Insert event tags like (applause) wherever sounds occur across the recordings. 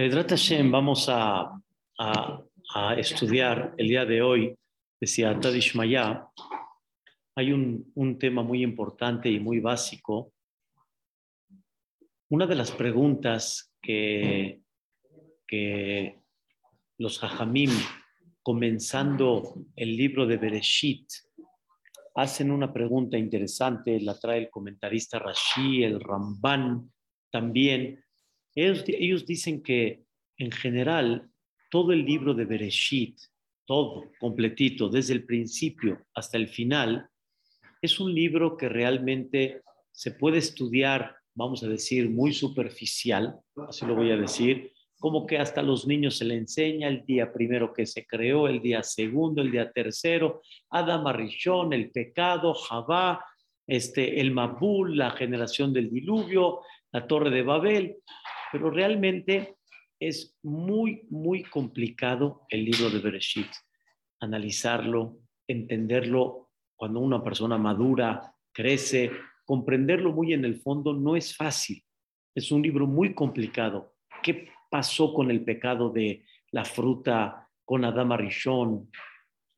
Hashem, vamos a, a, estudiar el día de hoy, decía Tadishmaya, hay un, tema muy importante y muy básico. Una de las preguntas que, que los Jajamim, comenzando el libro de Bereshit, hacen una pregunta interesante, la trae el comentarista Rashi, el Ramban también. Ellos, ellos dicen que en general todo el libro de Bereshit, todo completito, desde el principio hasta el final, es un libro que realmente se puede estudiar, vamos a decir, muy superficial, así lo voy a decir, como que hasta los niños se le enseña el día primero que se creó, el día segundo, el día tercero, Adam Arishon, el pecado, Javá, este, el Mabul, la generación del diluvio, la torre de Babel, pero realmente es muy, muy complicado el libro de Bereshit, analizarlo, entenderlo cuando una persona madura, crece, comprenderlo muy en el fondo no es fácil, es un libro muy complicado. ¿Qué pasó con el pecado de la fruta, con Adam Arishon,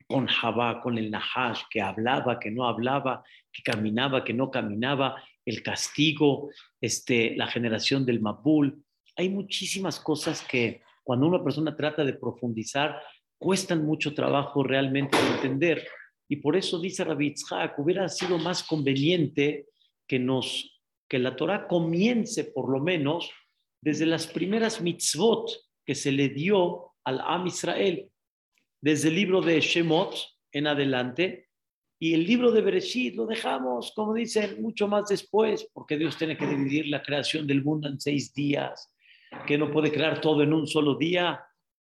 con Javá, con el Nahash, que hablaba, que no hablaba, que caminaba, que no caminaba, el castigo, este, la generación del Mabul. Hay muchísimas cosas que cuando una persona trata de profundizar, cuestan mucho trabajo realmente entender. Y por eso dice Rabbi Itzhak, hubiera sido más conveniente que, nos, que la Torah comience por lo menos desde las primeras mitzvot que se le dio al Am Israel, desde el libro de Shemot en adelante, y el libro de Bereshit lo dejamos, como dicen, mucho más después, porque Dios tiene que dividir la creación del mundo en seis días, que no puede crear todo en un solo día.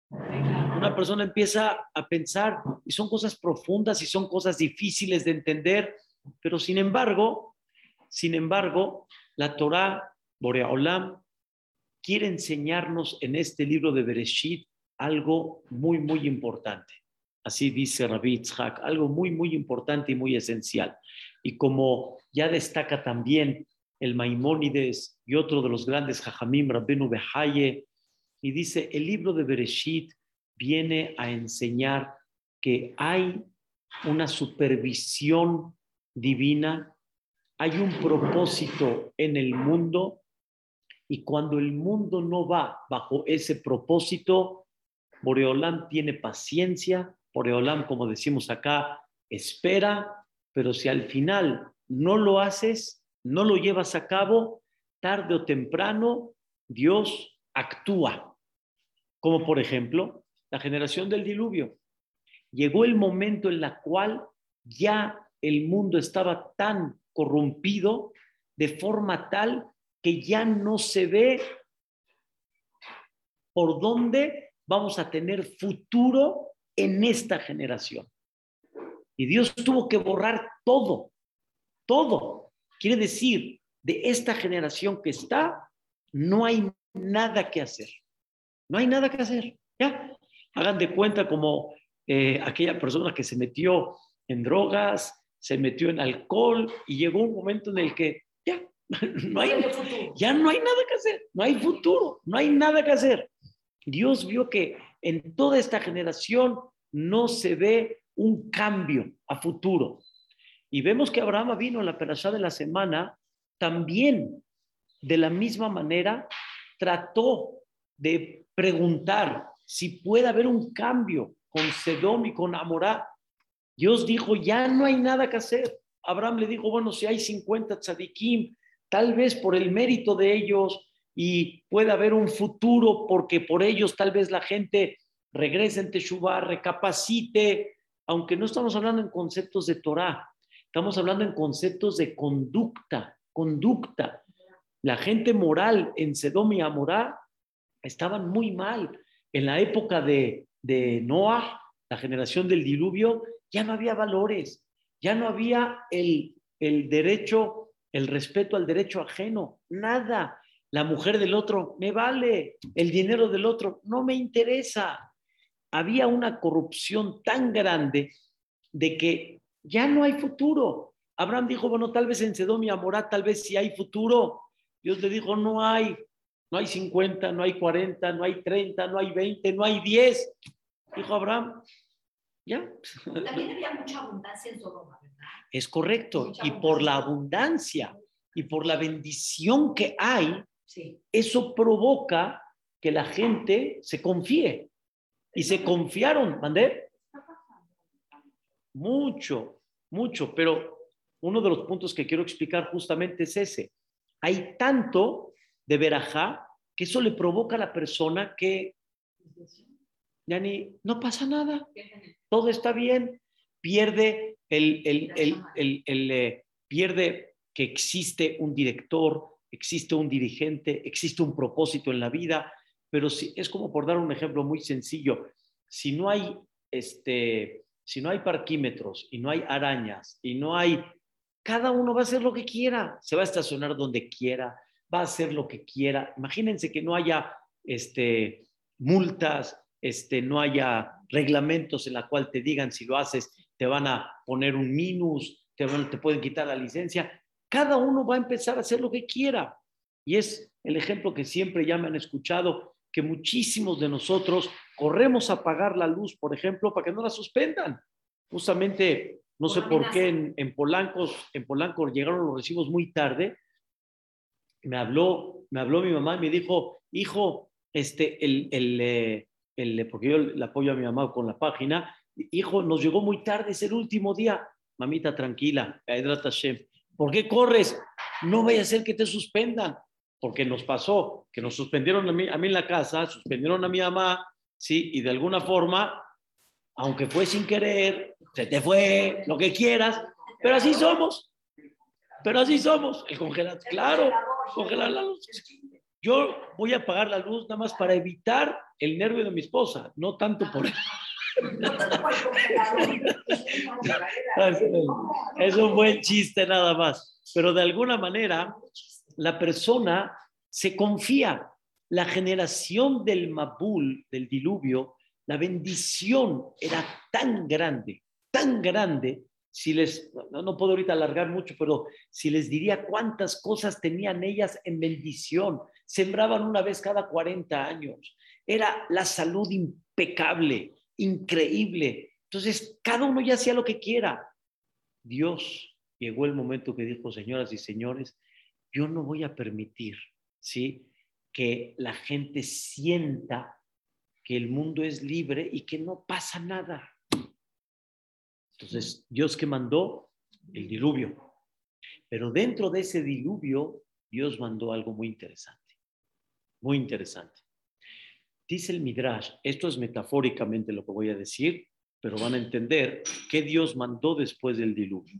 Una persona empieza a pensar, y son cosas profundas y son cosas difíciles de entender, pero sin embargo, sin embargo, la Torah, Boreolam, quiere enseñarnos en este libro de Bereshit algo muy, muy importante. Así dice Rabbi Itzhak, algo muy, muy importante y muy esencial. Y como ya destaca también el Maimónides y otro de los grandes Jajamim, Rabbenu Behaye, y dice, el libro de Bereshit viene a enseñar que hay una supervisión divina, hay un propósito en el mundo y cuando el mundo no va bajo ese propósito, Boreolam tiene paciencia, Boreolam, como decimos acá, espera, pero si al final no lo haces, no lo llevas a cabo, tarde o temprano Dios actúa. Como por ejemplo, la generación del diluvio. Llegó el momento en la cual ya el mundo estaba tan corrompido de forma tal que ya no se ve por dónde vamos a tener futuro en esta generación. Y Dios tuvo que borrar todo, todo. Quiere decir, de esta generación que está, no hay nada que hacer. No hay nada que hacer. ¿Ya? Hagan de cuenta como eh, aquella persona que se metió en drogas, se metió en alcohol y llegó un momento en el que (laughs) No hay, ya no hay nada que hacer, no hay futuro, no hay nada que hacer. Dios vio que en toda esta generación no se ve un cambio a futuro. Y vemos que Abraham vino en la perashá de la semana, también de la misma manera trató de preguntar si puede haber un cambio con Sedom y con Amorá. Dios dijo, ya no hay nada que hacer. Abraham le dijo, bueno, si hay 50 tzadikim, tal vez por el mérito de ellos y puede haber un futuro porque por ellos tal vez la gente regrese en Teshuvah, recapacite, aunque no estamos hablando en conceptos de Torah, estamos hablando en conceptos de conducta, conducta. La gente moral en Sedom y Amorá estaban muy mal. En la época de, de Noah, la generación del diluvio, ya no había valores, ya no había el, el derecho el respeto al derecho ajeno, nada. La mujer del otro me vale, el dinero del otro no me interesa. Había una corrupción tan grande de que ya no hay futuro. Abraham dijo, bueno, tal vez en Sedom y Amorá, tal vez sí hay futuro. Dios le dijo, no hay, No hay 50, no hay 40, no hay 30, no hay 20, no hay 10. Dijo Abraham, ya. También había mucha abundancia en Sodoma, ¿verdad? Es correcto. Mucha Y por la abundancia y por la bendición que hay, Sí. eso provoca que la gente se confíe. Y se confiaron, ¿mandé? Mucho, mucho. Pero uno de los puntos que quiero explicar justamente es ese. Hay tanto de verajá que eso le provoca a la persona que ya ni, no pasa nada, todo está bien, pierde el, el, el- el, eh, pierde que existe un director, existe un dirigente, existe un propósito en la vida, pero si, es como por dar un ejemplo muy sencillo, si no hay este, si no hay parquímetros y no hay arañas y no hay, cada uno va a hacer lo que quiera, se va a estacionar donde quiera, va a hacer lo que quiera. Imagínense que no haya este, multas, este, no haya reglamentos en la cual te digan si lo haces, te van a poner un minus, te, van- te pueden quitar la licencia. Cada uno va a empezar a hacer lo que quiera. Y es el ejemplo que siempre ya me han escuchado, que muchísimos de nosotros corremos a apagar la luz, por ejemplo, para que no la suspendan. Justamente, no sé por qué en, en, Polanco, en Polanco llegaron los recibos muy tarde. Me habló, me habló mi mamá y me dijo, hijo, este, el, el, eh, el- porque yo le apoyo a mi mamá con la página, hijo, nos llegó muy tarde, es el último día. Mamita, tranquila, Hashem. ¿Por qué corres? No vaya a ser que te suspendan, porque nos pasó que nos suspendieron a mí, a mí en la casa, suspendieron a mi mamá, sí, y de alguna forma, aunque fue sin querer, se te fue, lo que quieras, pero así somos, pero así somos. El congelador, claro, congelar la luz. Yo voy a apagar la luz nada más para evitar el nervio de mi esposa, no tanto por congelador. (laughs) Es un buen chiste nada más, pero de alguna manera la persona se confía. La generación del Mabul, del diluvio, la bendición era tan grande, tan grande. Si les, no, no puedo ahorita alargar mucho, pero si les diría cuántas cosas tenían ellas en bendición, sembraban una vez cada 40 años. Era la salud impecable, increíble. Entonces, cada uno ya hacía lo que quiera. Dios llegó el momento que dijo, señoras y señores, yo no voy a permitir, ¿sí? Que la gente sienta que el mundo es libre y que no pasa nada. Entonces, Dios que mandó el diluvio. Pero dentro de ese diluvio, Dios mandó algo muy interesante. Muy interesante. Dice el Midrash, esto es metafóricamente lo que voy a decir, pero van a entender qué Dios mandó después del diluvio.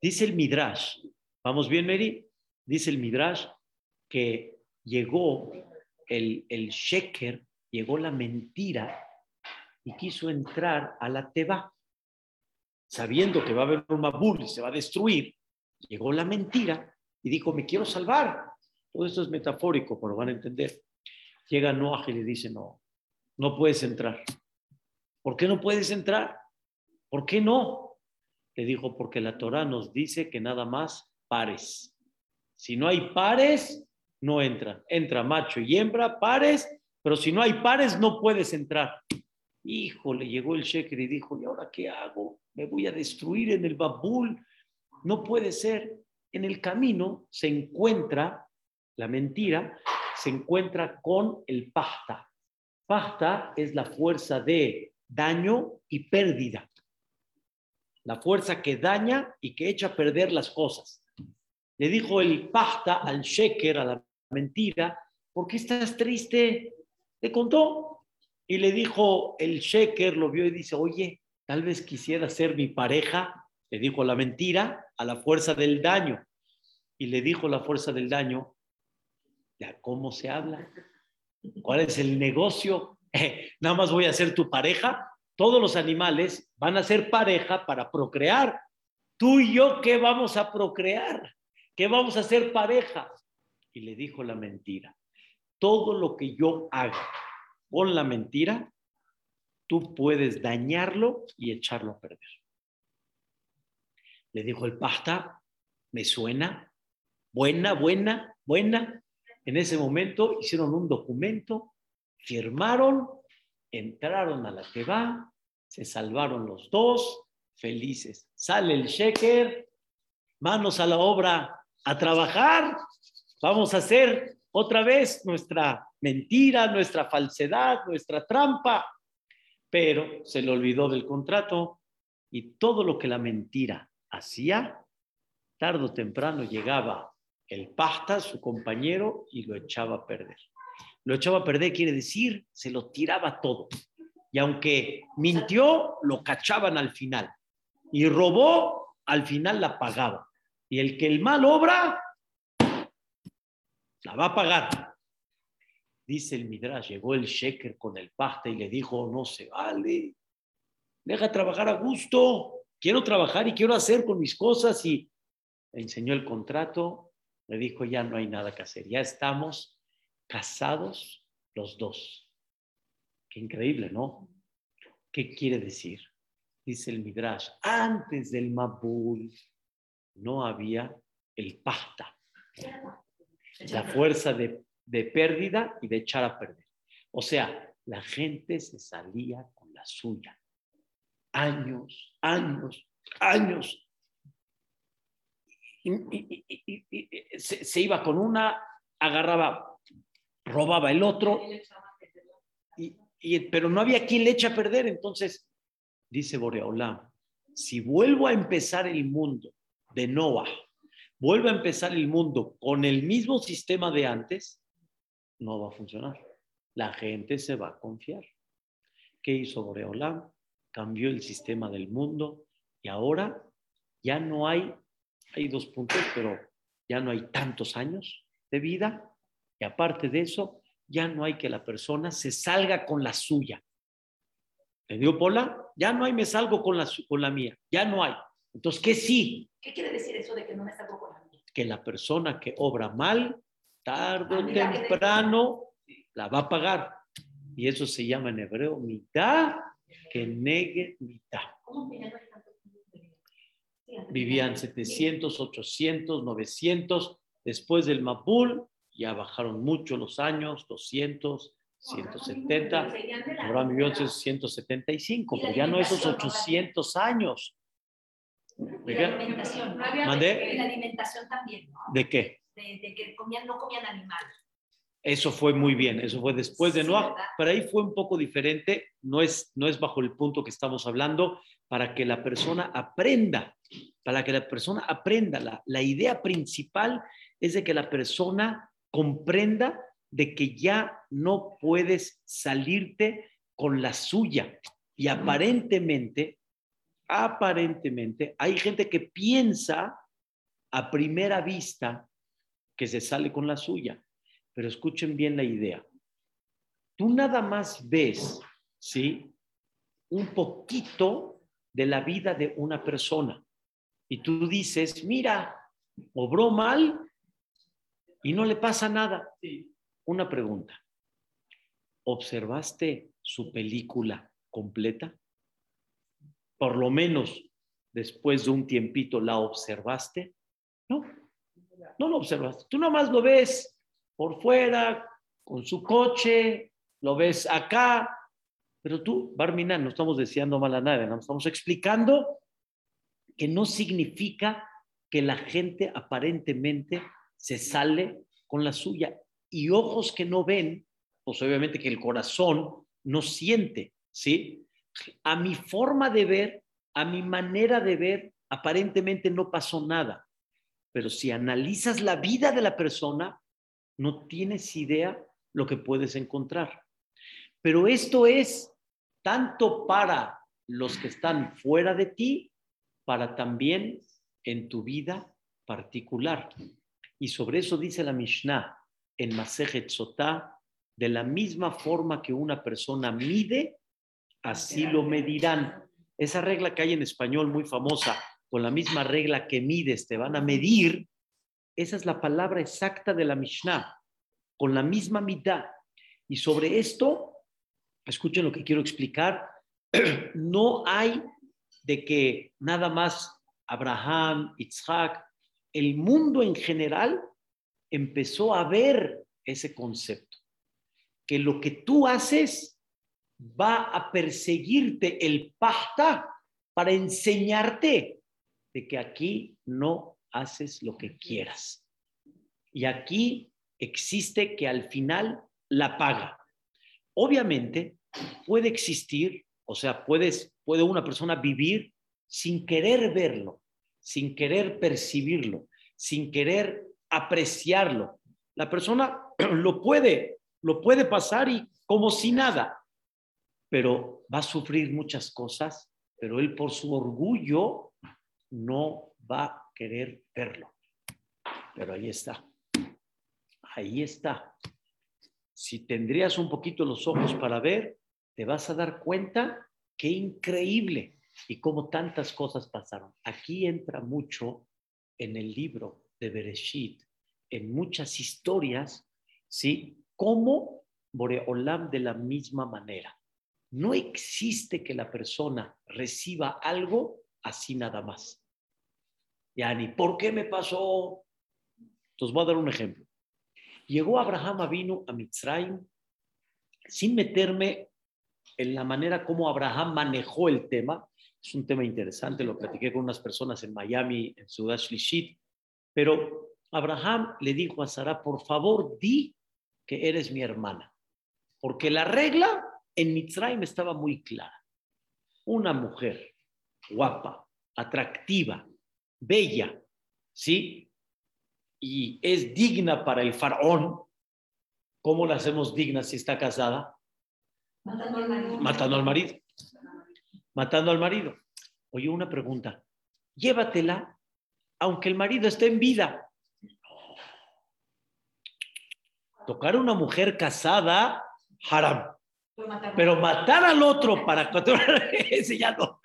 Dice el Midrash, ¿vamos bien, Mary? Dice el Midrash que llegó el, el sheker, llegó la mentira y quiso entrar a la teba, sabiendo que va a haber un mabul y se va a destruir. Llegó la mentira y dijo, me quiero salvar. Todo esto es metafórico, pero van a entender. Llega Noah y le dice, no, no puedes entrar. ¿Por qué no puedes entrar? ¿Por qué no? Le dijo, porque la Torah nos dice que nada más pares. Si no hay pares, no entran. Entra macho y hembra, pares, pero si no hay pares, no puedes entrar. Híjole, llegó el sheker y dijo, ¿y ahora qué hago? Me voy a destruir en el babul. No puede ser. En el camino se encuentra la mentira, se encuentra con el pasta. Pasta es la fuerza de daño y pérdida. La fuerza que daña y que echa a perder las cosas. Le dijo el pasta al sheker, a la mentira, ¿por qué estás triste? Le contó. Y le dijo el sheker, lo vio y dice, oye, tal vez quisiera ser mi pareja. Le dijo la mentira a la fuerza del daño. Y le dijo la fuerza del daño, ¿ya cómo se habla? ¿Cuál es el negocio? Eh, nada más voy a ser tu pareja. Todos los animales van a ser pareja para procrear. Tú y yo, ¿qué vamos a procrear? ¿Qué vamos a hacer pareja? Y le dijo la mentira. Todo lo que yo haga con la mentira, tú puedes dañarlo y echarlo a perder. Le dijo el pasta, me suena, buena, buena, buena. En ese momento hicieron un documento, firmaron, entraron a la Teba, se salvaron los dos, felices. Sale el sheker, manos a la obra, a trabajar. Vamos a hacer otra vez nuestra mentira, nuestra falsedad, nuestra trampa. Pero se le olvidó del contrato y todo lo que la mentira hacía, tarde o temprano llegaba el pasta, su compañero, y lo echaba a perder. Lo echaba a perder quiere decir, se lo tiraba todo. Y aunque mintió, lo cachaban al final. Y robó, al final la pagaba. Y el que el mal obra, la va a pagar. Dice el Midrash, llegó el sheker con el pasta y le dijo, no se vale, deja trabajar a gusto, quiero trabajar y quiero hacer con mis cosas. Y enseñó el contrato, le dijo, ya no hay nada que hacer, ya estamos casados los dos. Qué increíble, ¿no? ¿Qué quiere decir? Dice el Midrash, antes del Mabul no había el pasta, la fuerza de, de pérdida y de echar a perder. O sea, la gente se salía con la suya. Años, años, años y, se, iba con una, agarraba, robaba el otro, y, pero no había quien le eche a perder. Entonces, dice Boreolam, si vuelvo a empezar el mundo de Noah, vuelvo a empezar el mundo con el mismo sistema de antes, no va a funcionar. La gente se va a confiar. ¿Qué hizo Boreolam? Cambió el sistema del mundo y ahora ya no hay hay dos puntos, pero ya no hay tantos años de vida y aparte de eso, ya no hay que la persona se salga con la suya. ¿Le dio Pola? Ya no hay me salgo con la, con la mía, ya no hay. Entonces, ¿qué sí? ¿Qué quiere decir eso de que no me salgo con la mía? Que la persona que obra mal, tarde o ah, temprano, la va a pagar. Y eso se llama en hebreo mitad que negue mitad. ¿Cómo vivían 700, 800, 900. Después del Mapul ya bajaron mucho los años, 200, 170. Ahora vivió 175, pero ya no esos 800 años. ¿De la alimentación. ¿Mandé? La alimentación también, ¿no? ¿De qué? De, que comían, no comían animales. Eso fue muy bien, eso fue después de Noah, pero ahí fue un poco diferente, no es, no es bajo el punto que estamos hablando, para que la persona aprenda para que la persona aprenda. La, la idea principal es de que la persona comprenda de que ya no puedes salirte con la suya. Y aparentemente, aparentemente, hay gente que piensa a primera vista que se sale con la suya. Pero escuchen bien la idea. Tú nada más ves, ¿sí? Un poquito de la vida de una persona y tú dices, mira, obró mal y no le pasa nada. Una pregunta. ¿Observaste su película completa? Por lo menos después de un tiempito la observaste. No, no lo observaste. Tú nomás lo ves por fuera, con su coche, lo ves acá, pero tú, Barmina, no estamos deseando mal a nadie, no estamos explicando que no significa que la gente aparentemente se sale con la suya. Y ojos que no ven, pues obviamente que el corazón no siente, ¿sí? A mi forma de ver, a mi manera de ver, aparentemente no pasó nada. Pero si analizas la vida de la persona, no tienes idea lo que puedes encontrar. Pero esto es tanto para los que están fuera de ti para también en tu vida particular. Y sobre eso dice la Mishnah en Masejet Sotá, de la misma forma que una persona mide, así lo medirán. Esa regla que hay en español muy famosa, con la misma regla que mides, te van a medir, esa es la palabra exacta de la Mishnah, con la misma mitad. Y sobre esto, escuchen lo que quiero explicar, (clears throat) no hay de que nada más Abraham, Isaac, el mundo en general empezó a ver ese concepto, que lo que tú haces va a perseguirte el pasta para enseñarte de que aquí no haces lo que quieras. Y aquí existe que al final la paga. Obviamente puede existir, o sea, puedes, puede una persona vivir sin querer verlo, sin querer percibirlo, sin querer apreciarlo. La persona (clears throat) lo puede, lo puede pasar y como si nada, pero va a sufrir muchas cosas, pero él por su orgullo no va a querer verlo. Pero ahí está. Ahí está. Si tendrías un poquito los ojos para ver, te vas a dar cuenta qué increíble y cómo tantas cosas pasaron. Aquí entra mucho en el libro de Bereshit, en muchas historias, ¿sí? Cómo Boreolam de la misma manera. No existe que la persona reciba algo así nada más. Ya ni, ¿por qué me pasó? Entonces voy a dar un ejemplo. Llegó Abraham vino a Mitzrayim sin meterme en la manera como Abraham manejó el tema. Es un tema interesante, lo platiqué con unas personas en Miami, en Ciudad Shlishit, pero Abraham le dijo a Sara, por favor, di que eres mi hermana, porque la regla en Mitzrayim estaba muy clara. Una mujer guapa, atractiva, bella, ¿sí? Y es digna para el faraón. ¿Cómo la hacemos digna si está casada? Matando al marido. Matando al marido. Matando al marido. Oye, una pregunta. Llévatela, aunque el marido esté en vida. Tocar a una mujer casada, haram. Matar- Pero matar al otro para (laughs) ese ya no.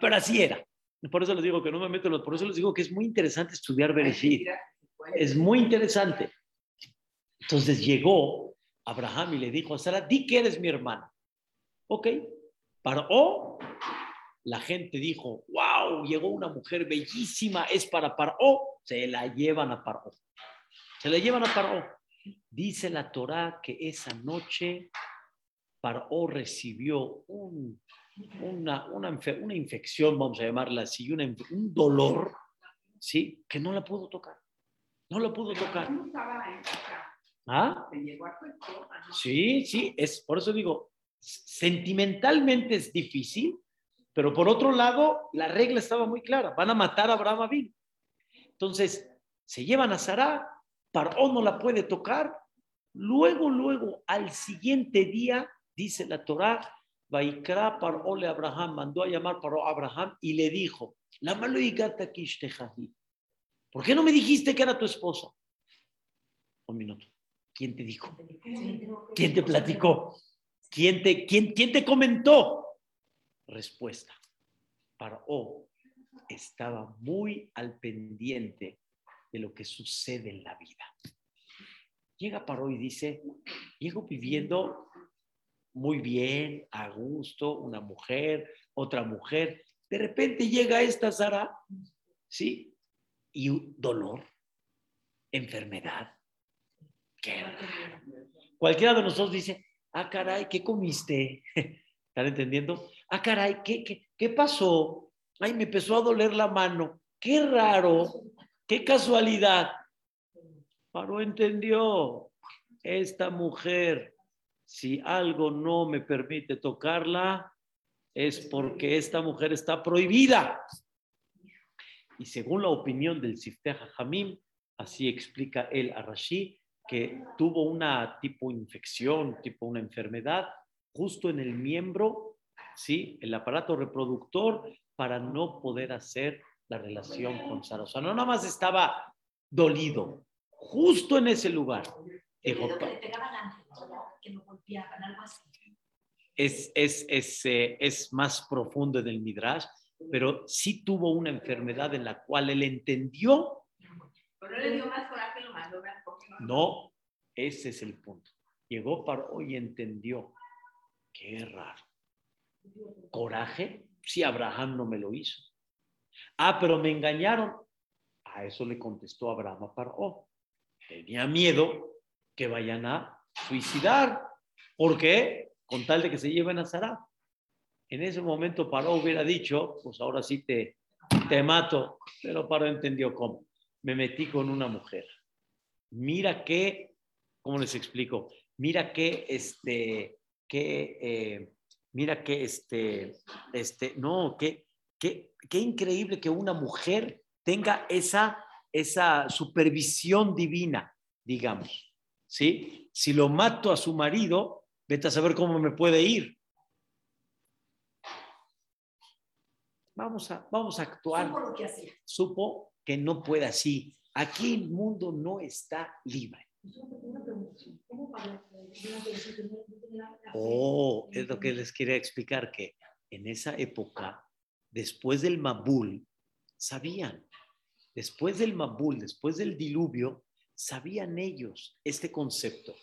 Pero así era. Por eso les digo que no me meto, los- por eso les digo que es muy interesante estudiar Bereshit. Es muy interesante. Entonces llegó Abraham y le dijo a Sara, di que eres mi hermana. Ok. Paró. La gente dijo, wow, llegó una mujer bellísima, es para Paró. Se la llevan a Paró. Se la llevan a Paró. Dice la Torá que esa noche Paró recibió un- una, una, una infección, vamos a llamarla así, una un dolor, ¿sí? Que no la pudo tocar. No la pudo tocar. ¿Ah? Sí, sí, es por eso digo, sentimentalmente es difícil, pero por otro lado, la regla estaba muy clara, van a matar a Abraham Avinu. Entonces, se llevan a Sara, Paró no la puede tocar, luego, luego, al siguiente día, dice la Torá, Vaikra Paró le Abraham, mandó a llamar Paró a Abraham y le dijo, la malo ¿por qué no me dijiste que era tu esposa? Un minuto, ¿quién te dijo? ¿Quién te platicó? ¿Quién te, quién, quién te comentó? Respuesta. Paró estaba muy al pendiente de lo que sucede en la vida. Llega Paró y dice, llego viviendo muy bien, a gusto, una mujer, otra mujer. De repente llega esta Sara, ¿sí? Y dolor, enfermedad. Qué raro. Cualquiera de nosotros dice, ah, caray, ¿qué comiste? (laughs) ¿Están entendiendo? Ah, caray, ¿qué, qué, qué pasó? Ay, me empezó a doler la mano. Qué raro, qué casualidad. Paró, entendió. Esta mujer, si algo no me permite tocarla, es porque esta mujer está prohibida. Y según la opinión del Sifteh Jamim, así explica él a Rashi, que tuvo una tipo infección, tipo una enfermedad, justo en el miembro, ¿sí? El aparato reproductor para no poder hacer la relación con Sara. O sea, no nada más estaba dolido, justo en ese lugar. Dijo, que ¿no? Lo golpeaban, algo así. es, es, es, eh, es más profundo en el Midrash, pero sí tuvo una enfermedad en la cual él entendió, Pero le dio más coraje lo mandó no. no, ese es el punto. Llegó para hoy y entendió, qué raro. Coraje, si Abraham no me lo hizo. Ah, pero me engañaron. A eso le contestó Abraham a Paró. Tenía miedo que vayan a suicidar. ¿Por qué? Con tal de que se lleven a Sara. En ese momento Paró hubiera dicho, pues ahora sí te, te mato, pero Paró entendió cómo. Me metí con una mujer. Mira que, ¿cómo les explico? Mira que, este, que, eh, mira que, este, este, no, que, que, qué increíble que una mujer tenga esa, esa supervisión divina, digamos. ¿sí? Si lo mato a su marido, vete a saber cómo me puede ir. Vamos a, vamos a actuar. Supo lo que hacía. Supo que no puede así. Aquí el mundo no está libre. Una pregunta. ¿Cómo para Oh, es lo que les quería explicar, que en esa época, después del Mabul, sabían, después del Mabul, después del diluvio, sabían ellos este concepto,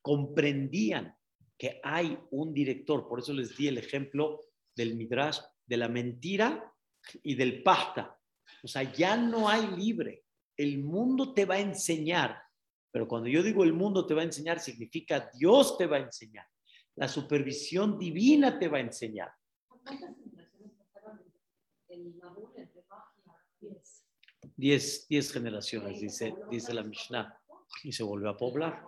comprendían que hay un director, por eso les di el ejemplo del Midrash, de la mentira y del pasta. O sea, ya no hay libre. El mundo te va a enseñar, pero cuando yo digo el mundo te va a enseñar, significa Dios te va a enseñar. La supervisión divina te va a enseñar. Diez, diez generaciones, dice, dice la Mishnah, y se volvió a poblar.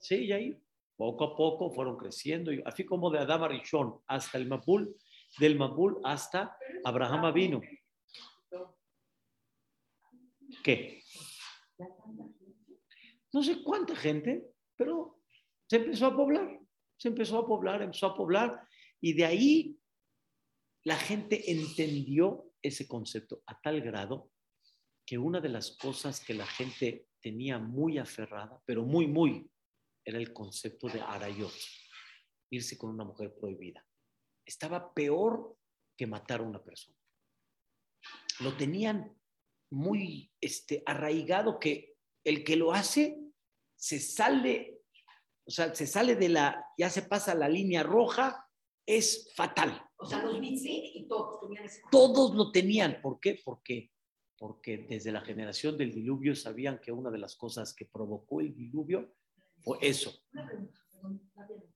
Sí, y ahí poco a poco fueron creciendo, y así como de Adama Rishon hasta el Mabul, del Mabul hasta Abraham vino. ¿Qué? No sé cuánta gente, pero se empezó a poblar, se empezó a poblar, empezó a poblar, y de ahí la gente entendió ese concepto a tal grado que una de las cosas que la gente tenía muy aferrada, pero muy, muy, era el concepto de arayot, irse con una mujer prohibida. Estaba peor que matar a una persona. Lo tenían muy este, arraigado que el que lo hace se sale, o sea, se sale de la, ya se pasa la línea roja, es fatal. O sea, los mitzvot y todos tenían ese Todos lo tenían. ¿Por qué? Porque, porque desde la generación del diluvio sabían que una de las cosas que provocó el diluvio fue eso. Una pregunta, perdón, rápidamente.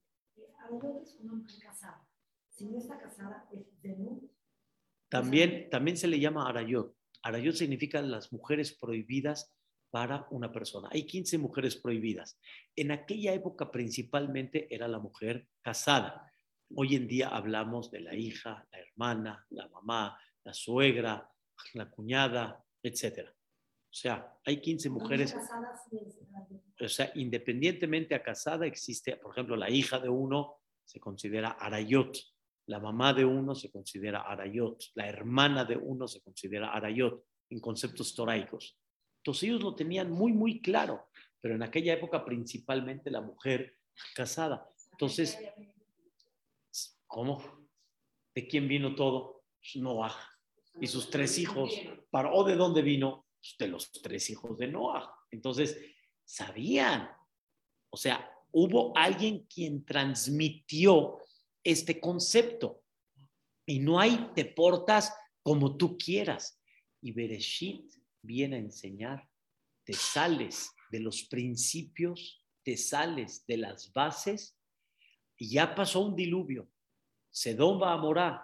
Arayot es una mujer casada. Si no está casada, es de nuevo. También, también se le llama arayot. Arayot significa las mujeres prohibidas para una persona. Hay 15 mujeres prohibidas. En aquella época principalmente era la mujer casada. Hoy en día hablamos de la hija, la hermana, la mamá, la suegra, la cuñada, etc. O sea, hay 15 mujeres. O sea, independientemente a casada existe, por ejemplo, la hija de uno se considera arayot, la mamá de uno se considera arayot, la hermana de uno se considera arayot, en conceptos toraicos. Entonces ellos lo tenían muy, muy claro, pero en aquella época principalmente la mujer casada. Entonces, ¿cómo? ¿De quién vino todo? Pues, Noah y sus tres hijos. ¿Para, ¿O de dónde vino? Pues, de los tres hijos de Noah. Entonces, sabían. O sea, hubo alguien quien transmitió este concepto. Y no hay te portas como tú quieras. Y Bereshit viene a enseñar, te sales de los principios, te sales de las bases, y ya pasó un diluvio. Sedón va a morar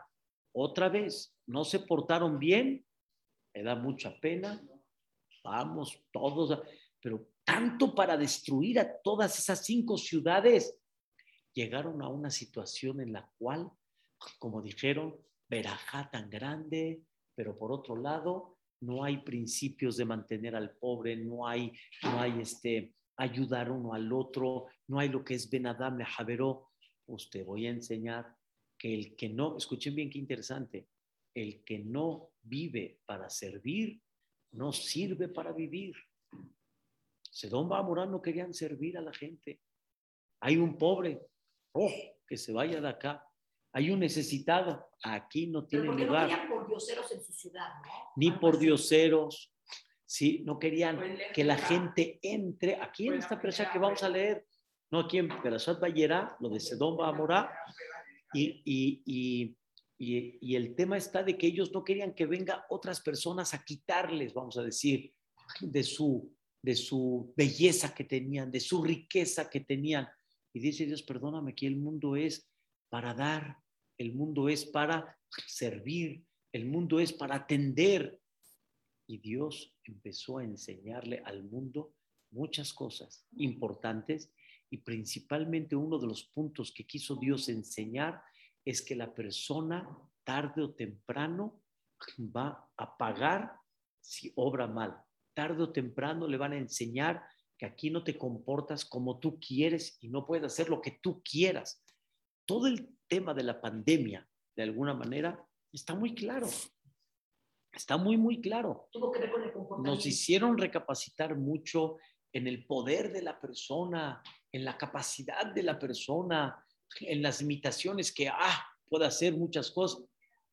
otra vez. No se portaron bien, me da mucha pena. Vamos todos, pero tanto para destruir a todas esas cinco ciudades, llegaron a una situación en la cual, como dijeron, verajá tan grande, pero por otro lado, no hay principios de mantener al pobre, no hay, no hay este, ayudar uno al otro, no hay lo que es Benadam Javeró. Pues voy a enseñar que el que no, escuchen bien qué interesante, el que no vive para servir, no sirve para vivir. Sedón va a morar, no querían servir a la gente. Hay un pobre, oh, que se vaya de acá. Hay un necesitado, aquí no Pero tiene no lugar querían por dioseros en su ciudad, ¿no? ni por así. dioseros, ¿sí? No querían Pues que la gente entre. Aquí en esta ya, que vamos a leer, no aquí en Perashat Bayera, lo de Sedón va a morar, y, y, y, y, el tema está de que ellos no querían que venga otras personas a quitarles, vamos a decir, de su, de su belleza que tenían, de su riqueza que tenían. Y dice Dios, perdóname, que el mundo es para dar, el mundo es para servir, el mundo es para atender. Y Dios empezó a enseñarle al mundo muchas cosas importantes y principalmente uno de los puntos que quiso Dios enseñar es que la persona tarde o temprano va a pagar si obra mal. Tarde o temprano le van a enseñar que aquí no te comportas como tú quieres y no puedes hacer lo que tú quieras. Todo el tema de la pandemia, de alguna manera, está muy claro. Está muy, muy claro. Tuvo que ver con el comportamiento. Nos hicieron recapacitar mucho en el poder de la persona, en la capacidad de la persona, en las limitaciones que, ah, puede hacer muchas cosas.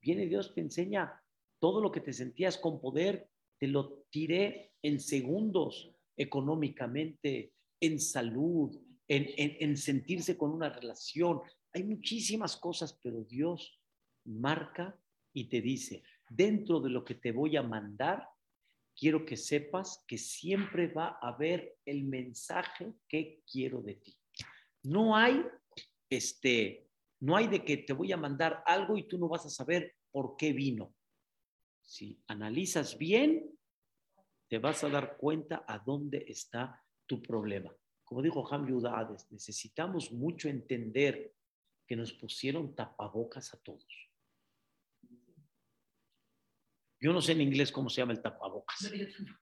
Viene Dios, te enseña todo lo que te sentías con poder, te lo tiré en segundos, económicamente, en salud, en, en, en sentirse con una relación. Hay muchísimas cosas, pero Dios marca y te dice, dentro de lo que te voy a mandar, quiero que sepas que siempre va a haber el mensaje que quiero de ti. No hay este no hay de que te voy a mandar algo y tú no vas a saber por qué vino. Si analizas bien, te vas a dar cuenta a dónde está tu problema. Como dijo Ham Yudades, necesitamos mucho entender que nos pusieron tapabocas a todos. Yo no sé en inglés cómo se llama el tapabocas,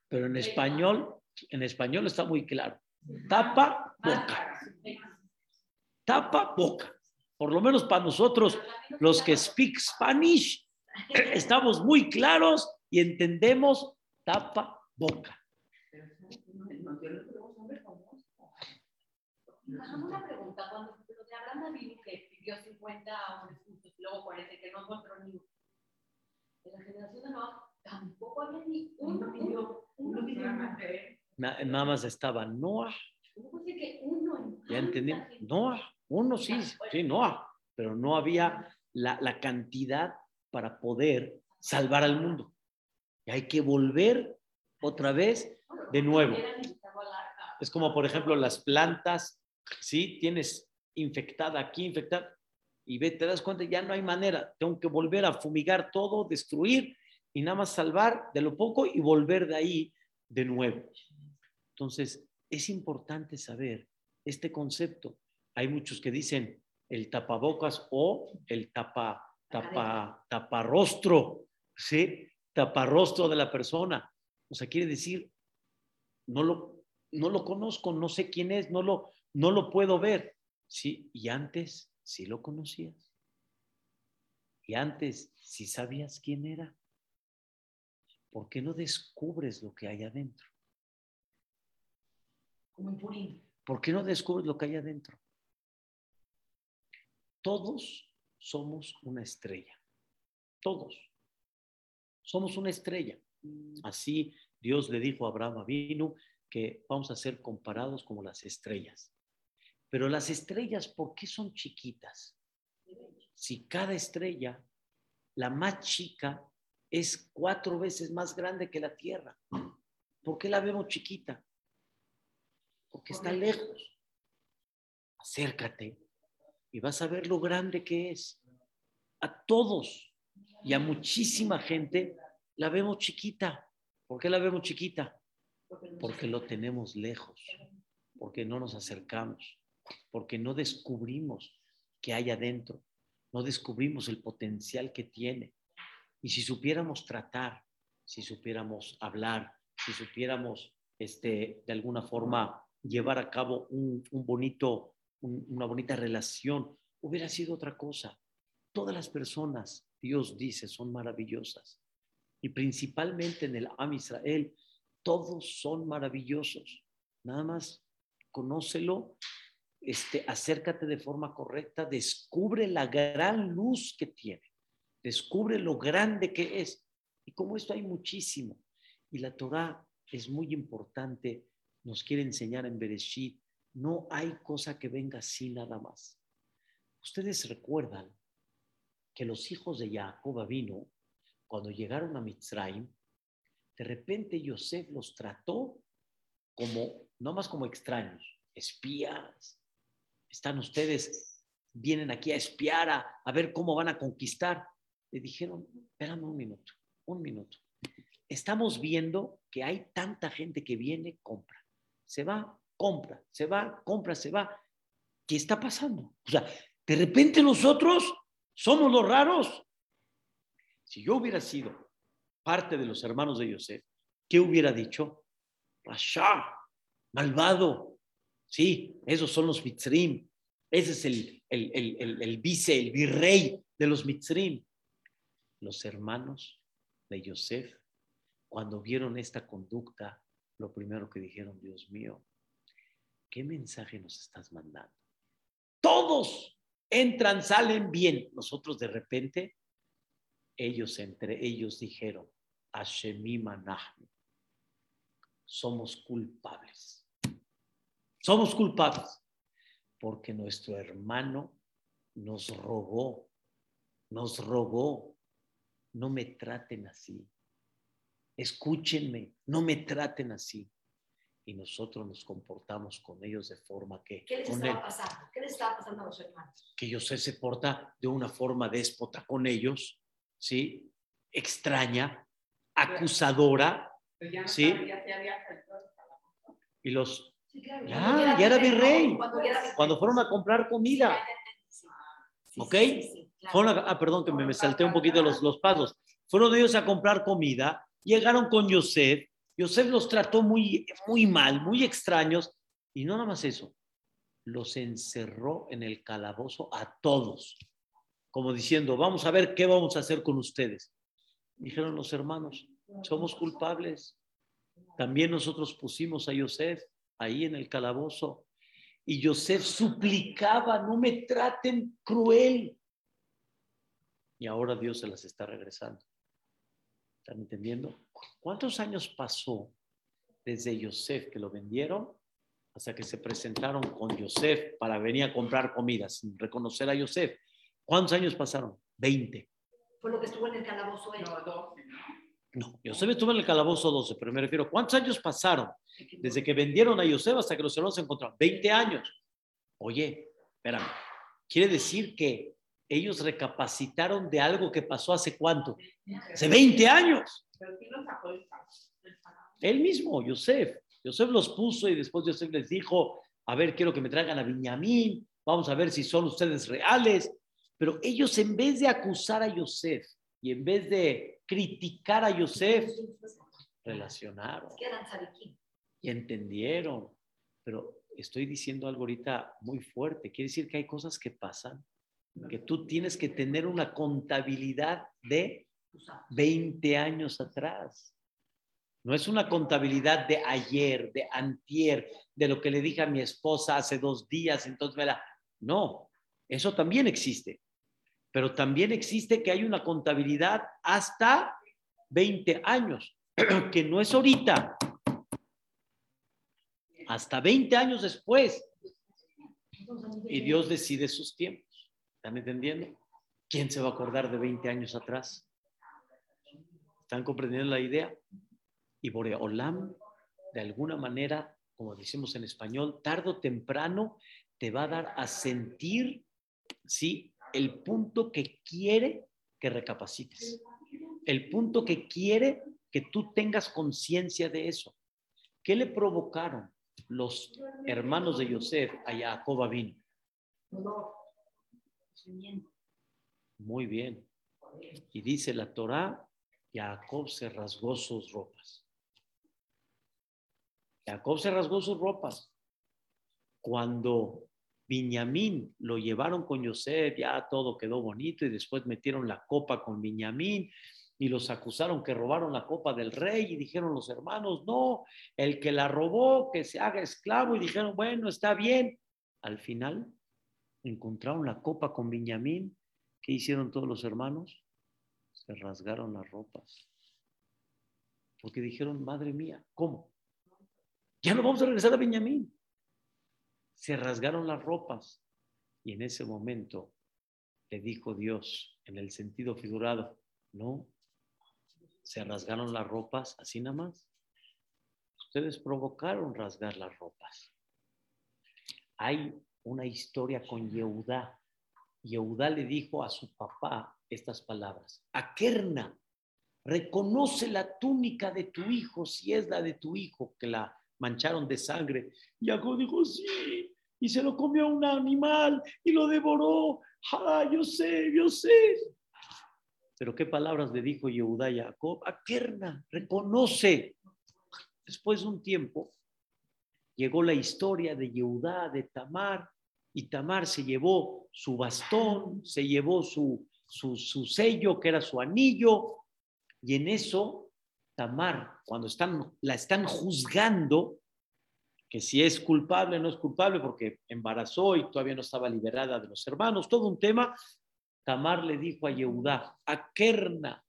pero en español, en español está muy claro. Tapa boca. Tapa boca. Por lo menos para nosotros, los que speak Spanish, estamos muy claros y entendemos tapa boca. Una pregunta. Cuando que vivió 50 hombres juntos y luego 40, que no encontró ni uno. En la generación de Noah tampoco había ni uno. Uno, uno, uno. Na- Nada más estaba Noah, ¿Cómo puede ser que uno en ya entendí. Noah, uno sí, sí, Noah, pero no había la, la cantidad para poder salvar al mundo. Y hay que volver otra vez de nuevo. Es como, por ejemplo, las plantas, ¿sí? Tienes infectada aquí, infectada, y ve, te das cuenta, ya no hay manera. Tengo que volver a fumigar todo, destruir y nada más salvar de lo poco y volver de ahí de nuevo. Entonces, es importante saber este concepto. Hay muchos que dicen el tapabocas o el tapa, tapa, taparrostro, ¿sí? Taparrostro de la persona. O sea, quiere decir, no lo, no lo conozco, no sé quién es, no lo, no lo puedo ver. Sí, y antes sí lo conocías. Y antes sí sabías quién era. ¿Por qué no descubres lo que hay adentro? Como en Purín. ¿Por qué no descubres lo que hay adentro? Todos somos una estrella. Todos. Somos una estrella. Así Dios le dijo a Abraham Avinu que vamos a ser comparados como las estrellas. Pero las estrellas, ¿por qué son chiquitas? Si cada estrella, la más chica, es cuatro veces más grande que la Tierra. ¿Por qué la vemos chiquita? Porque está lejos. Acércate y vas a ver lo grande que es. A todos y a muchísima gente la vemos chiquita. ¿Por qué la vemos chiquita? Porque lo tenemos lejos, porque no nos acercamos, porque no descubrimos qué hay adentro, no descubrimos el potencial que tiene. Y si supiéramos tratar, si supiéramos hablar, si supiéramos este, de alguna forma llevar a cabo un, un bonito, un- una bonita relación, hubiera sido otra cosa. Todas las personas, Dios dice, son maravillosas. Y principalmente en el Am Israel, todos son maravillosos. Nada más conócelo, este, acércate de forma correcta, descubre la gran luz que tiene, descubre lo grande que es. Y como esto hay muchísimo. Y la Torah es muy importante, nos quiere enseñar en Bereshit, no hay cosa que venga así nada más. Ustedes recuerdan que los hijos de Jacob vino cuando llegaron a Mitzrayim, de repente Yosef los trató como, no más como extraños, espías. Están ustedes, vienen aquí a espiar, a, a ver cómo van a conquistar. Le dijeron, espérame un minuto, un minuto. Estamos viendo que hay tanta gente que viene, compra, se va, compra, se va, compra, se va. ¿Qué está pasando? O sea, de repente nosotros somos los raros. Si yo hubiera sido parte de los hermanos de Yosef, ¿qué hubiera dicho? Rasha, malvado. Sí, esos son los mitzrim. Ese es el, el, el, el, vice, el virrey de los mitzrim. Los hermanos de Yosef, cuando vieron esta conducta, lo primero que dijeron, Dios mío, ¿qué mensaje nos estás mandando? Todos entran, salen bien. Nosotros de repente, ellos entre ellos dijeron, Anahnu, somos culpables. Somos culpables porque nuestro hermano nos rogó, nos rogó, no me traten así. Escúchenme, no me traten así. Y nosotros nos comportamos con ellos de forma que... ¿Qué les estaba él- pasando? ¿Qué les estaba pasando a los hermanos? que José se porta de una forma déspota con ellos, ¿sí? Extraña, acusadora, Pero ya no Sí. y los, Sí, claro. Ya, ya era virrey. Cuando cuando fueron a comprar comida, Sí, ¿ok? sí, sí, claro. fueron a- ah, perdón, que me, me salté un poquito los, los pasos, fueron ellos a comprar comida, llegaron con Yosef, Yosef los trató muy, muy mal, muy extraños, y no nada más eso, los encerró en el calabozo a todos, como diciendo, vamos a ver qué vamos a hacer con ustedes. Dijeron los hermanos, somos culpables. También nosotros pusimos a Yosef ahí en el calabozo. Y Yosef suplicaba, no me traten cruel. Y ahora Dios se las está regresando. ¿Están entendiendo? ¿Cuántos años pasó desde Yosef que lo vendieron hasta que se presentaron con Yosef para venir a comprar comida sin reconocer a Yosef? ¿Cuántos años pasaron? 20. Fue lo que estuvo en el calabozo él. No, 12, ¿no? No, Yosef estuvo en el calabozo 12, pero me refiero, ¿cuántos años pasaron desde que vendieron a Yosef hasta que los hermanos se encontraron? 20 años. Oye, espérame, quiere decir que ellos recapacitaron de algo que pasó hace cuánto? Hace 20 años. Pero sacó del. Él mismo, Yosef. Yosef los puso y después Yosef les dijo, a ver, quiero que me traigan a Benjamín, vamos a ver si son ustedes reales. Pero ellos en vez de acusar a Yosef y en vez de criticar a Yosef, relacionaron y entendieron. Pero estoy diciendo algo ahorita muy fuerte. Quiere decir que hay cosas que pasan, que tú tienes que tener una contabilidad de. 20 años atrás. No es una contabilidad de ayer, de antier, de lo que le dije a mi esposa hace dos días, entonces me. No, eso también existe. Pero también existe que hay una contabilidad hasta 20 años, (clears throat) que no es ahorita. Hasta 20 años después. Y Dios decide sus tiempos. ¿Están entendiendo? ¿Quién se va a acordar de 20 años atrás? ¿Están comprendiendo la idea? Y Boreolam, de alguna manera, como decimos en español, tarde o temprano te va a dar a sentir, ¿sí? El punto que quiere que recapacites. El punto que quiere que tú tengas conciencia de eso. ¿Qué le provocaron los hermanos de Yosef a Jacob sufrimiento. Muy bien. Y dice la Torá, Jacob se rasgó sus ropas. Jacob se rasgó sus ropas. Cuando Benjamín lo llevaron con Yosef, ya todo quedó bonito y después metieron la copa con Benjamín y los acusaron que robaron la copa del rey y dijeron los hermanos, no, el que la robó, que se haga esclavo y dijeron, bueno, está bien. Al final encontraron la copa con Benjamín. ¿Qué hicieron todos los hermanos? Se rasgaron las ropas. Porque dijeron, madre mía, ¿cómo? Ya no vamos a regresar a Benjamín. Se rasgaron las ropas. Y en ese momento le dijo Dios, en el sentido figurado, no, se rasgaron las ropas así nada más. ustedes provocaron rasgar las ropas. Hay una historia con Yehudá. Yehudá le dijo a su papá estas palabras. Akerna, reconoce la túnica de tu hijo si es la de tu hijo que la mancharon de sangre. Y Jacob dijo, sí, y se lo comió un animal y lo devoró. Ah, yo sé, yo sé. Pero qué palabras le dijo Yehudá a Jacob. Akerna, reconoce. Después de un tiempo, llegó la historia de Yehudá, de Tamar, y Tamar se llevó su bastón, se llevó su, su, su sello, que era su anillo, y en eso, Tamar, cuando están, la están juzgando, que si es culpable o no es culpable, porque embarazó y todavía no estaba liberada de los hermanos, todo un tema, Tamar le dijo a Yehudá, a Kerna,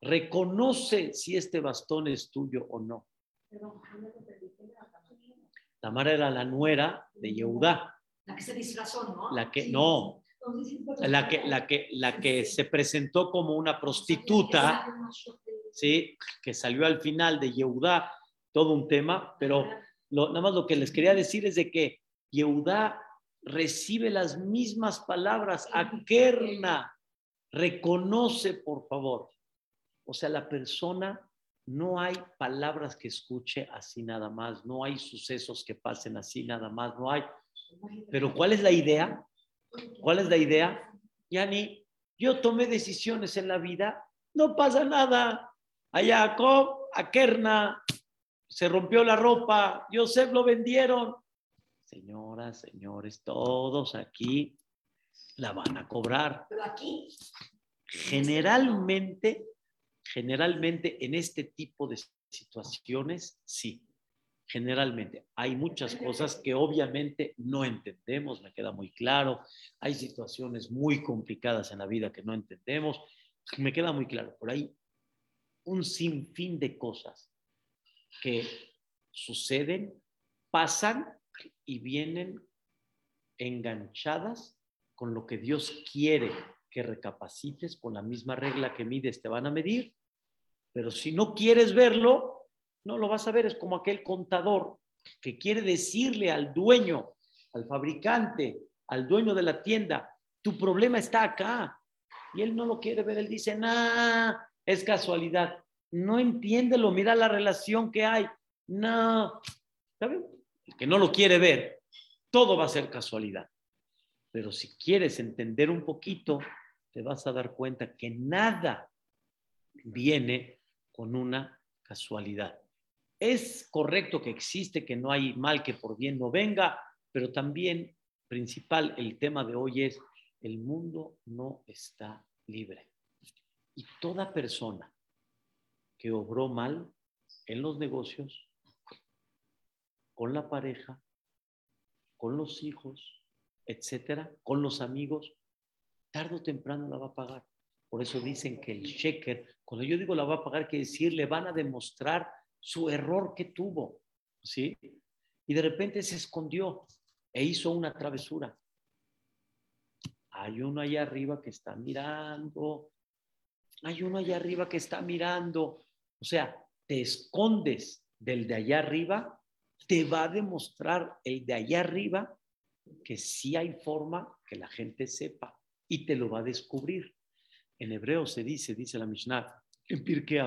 reconoce si este bastón es tuyo o no. Perdón, Jaime, te perdí, ¿quién era Tamar? Era la nuera de Yehudá, La que se disfrazó, ¿no? la que, Sí. no, la que, la que, la que se presentó como una prostituta, ¿sí? que salió al final de Yehudá, todo un tema, pero lo- nada más lo que les quería decir es de que Yehudá recibe las mismas palabras, Akerna, reconoce por favor. O sea, la persona, no hay palabras que escuche así nada más, no hay sucesos que pasen así nada más, no hay. Pero ¿cuál es la idea? ¿Cuál es la idea? Yani, yo tomé decisiones en la vida, no pasa nada. A Jacob, a Kerna, se rompió la ropa, Yosef lo vendieron. Señoras, señores, todos aquí la van a cobrar. Pero aquí, Generalmente, generalmente en este tipo de situaciones, sí. Generalmente. Hay muchas cosas que obviamente no entendemos, me queda muy claro. Hay situaciones muy complicadas en la vida que no entendemos, me queda muy claro. Pero hay un sinfín de cosas que suceden, pasan y vienen enganchadas con lo que Dios quiere que recapacites con la misma regla que mides, te van a medir. Pero si no quieres verlo, no lo vas a ver. Es como aquel contador que quiere decirle al dueño, al fabricante, al dueño de la tienda, tu problema está acá. Y él no lo quiere ver. Él dice, nah, es casualidad. No entiéndelo, mira la relación que hay. No, ¿saben? El que no lo quiere ver, todo va a ser casualidad. Pero si quieres entender un poquito, te vas a dar cuenta que nada viene con una casualidad. Es correcto que existe, que no hay mal que por bien no venga, pero también principal, el tema de hoy es, el mundo no está libre. Y toda persona que obró mal en los negocios, con la pareja, con los hijos, etcétera, con los amigos, tarde o temprano la va a pagar. Por eso dicen que el sheker, cuando yo digo la va a pagar, quiere decir, le van a demostrar su error que tuvo, ¿sí? Y de repente se escondió e hizo una travesura. Hay uno allá arriba que está mirando, hay uno allá arriba que está mirando. O sea, te escondes del de allá arriba, te va a demostrar el de allá arriba que sí hay forma que la gente sepa y te lo va a descubrir. En hebreo se dice, dice la Mishnah, en Pirkei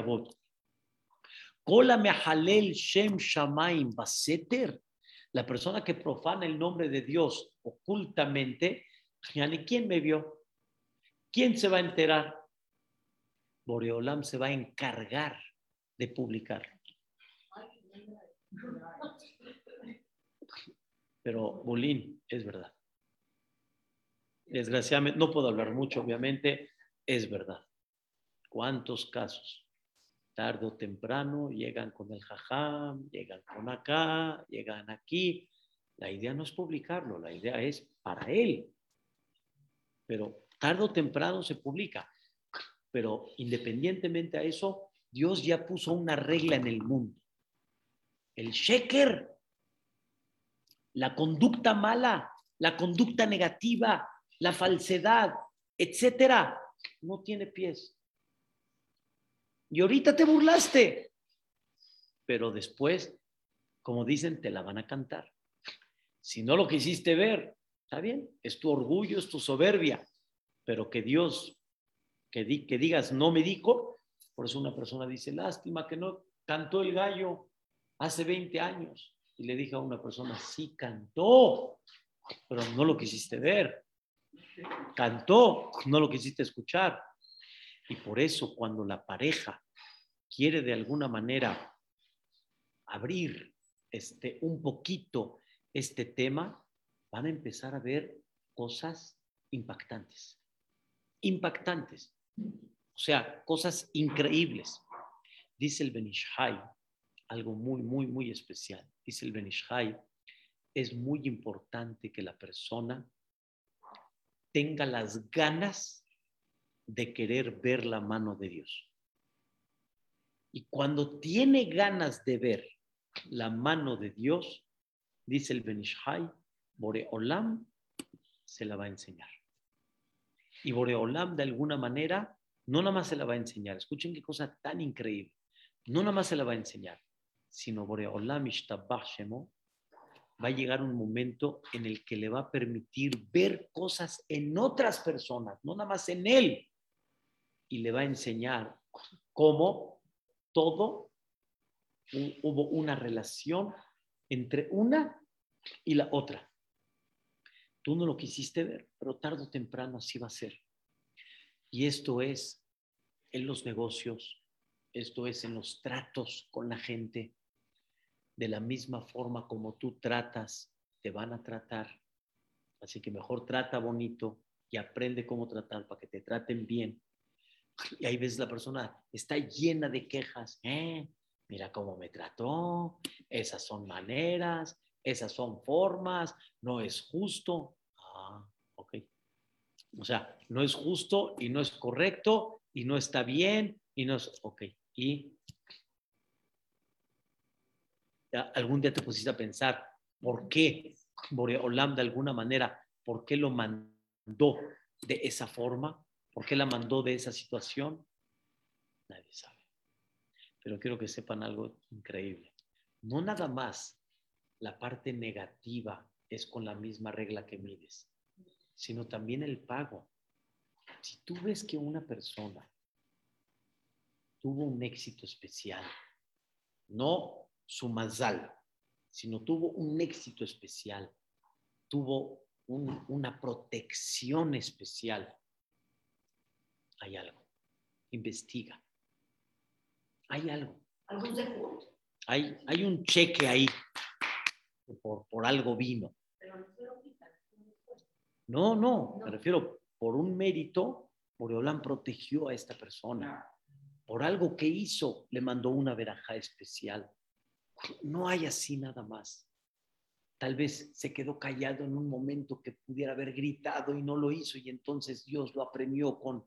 shem shamaim baseter, la persona que profana el nombre de Dios ocultamente, ¿quién me vio? ¿Quién se va a enterar? Boreolam se va a encargar de publicar. Pero, Bolín, es verdad. Desgraciadamente, no puedo hablar mucho, obviamente, es verdad. ¿Cuántos casos? Tarde o temprano llegan con el jajam, llegan con acá, llegan aquí. La idea no es publicarlo, la idea es para él. Pero tarde o temprano se publica. Pero independientemente a eso, Dios ya puso una regla en el mundo. El sheker, la conducta mala, la conducta negativa, la falsedad, etcétera, no tiene pies. Y ahorita te burlaste. pero después, como dicen, te la van a cantar. Si no lo quisiste ver, está bien, es tu orgullo, es tu soberbia, pero que Dios, que, di- que digas, no me dijo, por eso una persona dice, lástima que no cantó el gallo hace 20 años. Y le dije a una persona, sí cantó, pero no lo quisiste ver. Cantó, no lo quisiste escuchar. Y por eso cuando la pareja quiere de alguna manera abrir este, un poquito este tema, van a empezar a ver cosas impactantes. Impactantes. O sea, cosas increíbles. Dice el Benishai, algo muy, muy, muy especial. Dice el Benishai, es muy importante que la persona tenga las ganas de querer ver la mano de Dios. Y cuando tiene ganas de ver la mano de Dios, dice el Benishai, Boreolam se la va a enseñar. Y Boreolam, de alguna manera, no nada más se la va a enseñar. Escuchen qué cosa tan increíble. No nada más se la va a enseñar, sino Boreolam Shemo va a llegar un momento en el que le va a permitir ver cosas en otras personas, no nada más en él. Y le va a enseñar cómo todo hu- hubo una relación entre una y la otra. Tú no lo quisiste ver, pero tarde o temprano así va a ser. Y esto es en los negocios, esto es en los tratos con la gente. De la misma forma como tú tratas, te van a tratar. Así que mejor trata bonito y aprende cómo tratar para que te traten bien. Y ahí ves la persona, está llena de quejas. "Eh, mira cómo me trató, esas son maneras, esas son formas, no es justo. Ah, ok. O sea, no es justo y no es correcto y no está bien y no es, ok. Y algún día te pusiste a pensar, ¿por qué Boreolam de alguna manera, por qué lo mandó de esa forma? ¿Por qué la mandó de esa situación? Nadie sabe. Pero quiero que sepan algo increíble. No nada más la parte negativa es con la misma regla que mides, sino también el pago. Si tú ves que una persona tuvo un éxito especial, no su mazal, sino tuvo un éxito especial, tuvo un- una protección especial, hay algo. Investiga. Hay algo. Hay, hay un cheque ahí que por, por algo vino. No. No, no, No. me refiero por un mérito, Boreolán protegió a esta persona. Por algo que hizo, le mandó una veraja especial. No hay así nada más. Tal vez se quedó callado en un momento que pudiera haber gritado y no lo hizo y entonces Dios lo apremió con...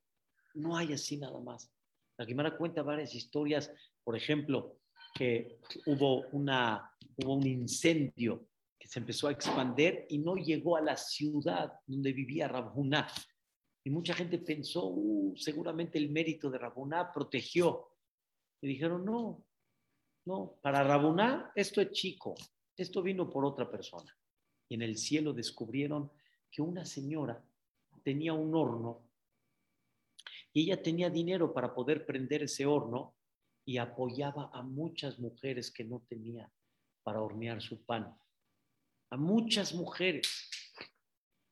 No hay así nada más. La Guimara cuenta varias historias, por ejemplo, que hubo, un incendio que se empezó a expandir y no llegó a la ciudad donde vivía Rabuná. Y mucha gente pensó, "Uh, seguramente el mérito de Rabuná protegió. Y dijeron, no, no, para Rabuná esto es chico, esto vino por otra persona. Y en el cielo descubrieron que una señora tenía un horno y ella tenía dinero para poder prender ese horno y apoyaba a muchas mujeres que no tenían para hornear su pan. A muchas mujeres.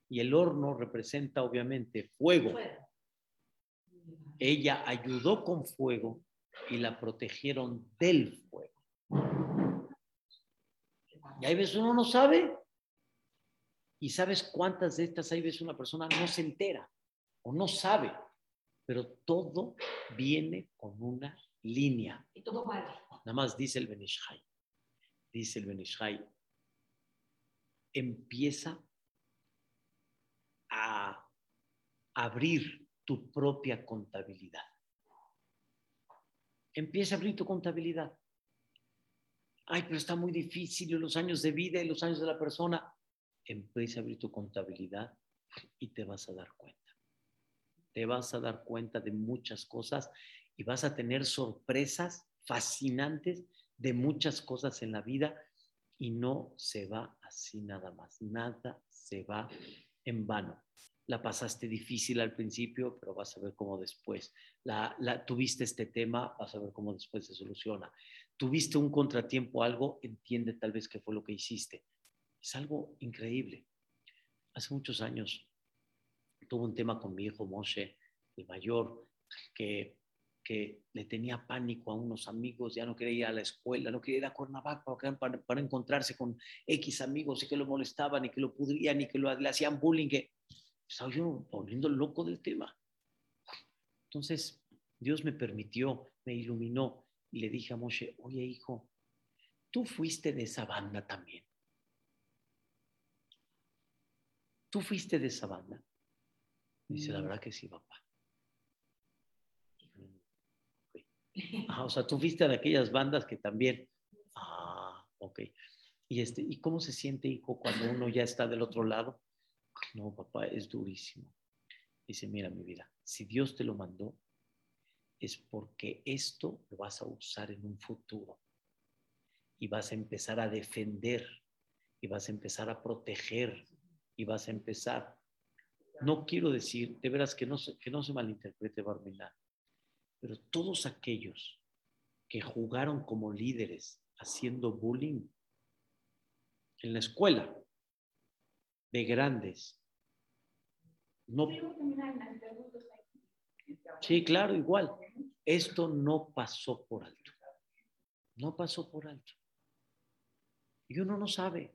Y el horno representa obviamente fuego. Ella ayudó con fuego y la protegieron del fuego. Y hay veces uno no sabe. Y sabes cuántas de estas hay veces una persona no se entera o no sabe. Pero todo viene con una línea. Y todo vale. Nada más dice el Benishai. Dice el Benishai. Empieza a abrir tu propia contabilidad. Empieza a abrir tu contabilidad. Ay, pero está muy difícil los años de vida y los años de la persona. Empieza a abrir tu contabilidad y te vas a dar cuenta. Te vas a dar cuenta de muchas cosas y vas a tener sorpresas fascinantes de muchas cosas en la vida y no se va así nada más. Nada se va en vano. La pasaste difícil al principio, pero vas a ver cómo después. La, la, tuviste este tema, vas a ver cómo después se soluciona. Tuviste un contratiempo, algo, entiende tal vez qué fue lo que hiciste. Es algo increíble. Hace muchos años tuve un tema con mi hijo Moshe, el mayor, que, que le tenía pánico a unos amigos, ya no quería ir a la escuela, no quería ir a Cuernavaca para, para encontrarse con X amigos y que lo molestaban y que lo pudrían y que lo, le hacían bullying. Que estaba yo volviendo loco del tema. Entonces, Dios me permitió, me iluminó y le dije a Moshe, oye hijo, tú fuiste de esa banda también. ¿Tú fuiste de esa banda? Dice, la verdad que sí, papá. Ah, o sea, tú fuiste de aquellas bandas que también. Ah, ok. ¿Y, este, ¿Y cómo se siente, hijo, cuando uno ya está del otro lado? No, papá, es durísimo. Dice, mira mi vida, si Dios te lo mandó, es porque esto lo vas a usar en un futuro. Y vas a empezar a defender, y vas a empezar a proteger, y vas a empezar. No quiero decir, de veras que no se, que no se malinterprete, Barmina, pero todos aquellos que jugaron como líderes haciendo bullying en la escuela, de grandes, no. Sí, claro, igual. Esto no pasó por alto. No pasó por alto. Y uno no sabe.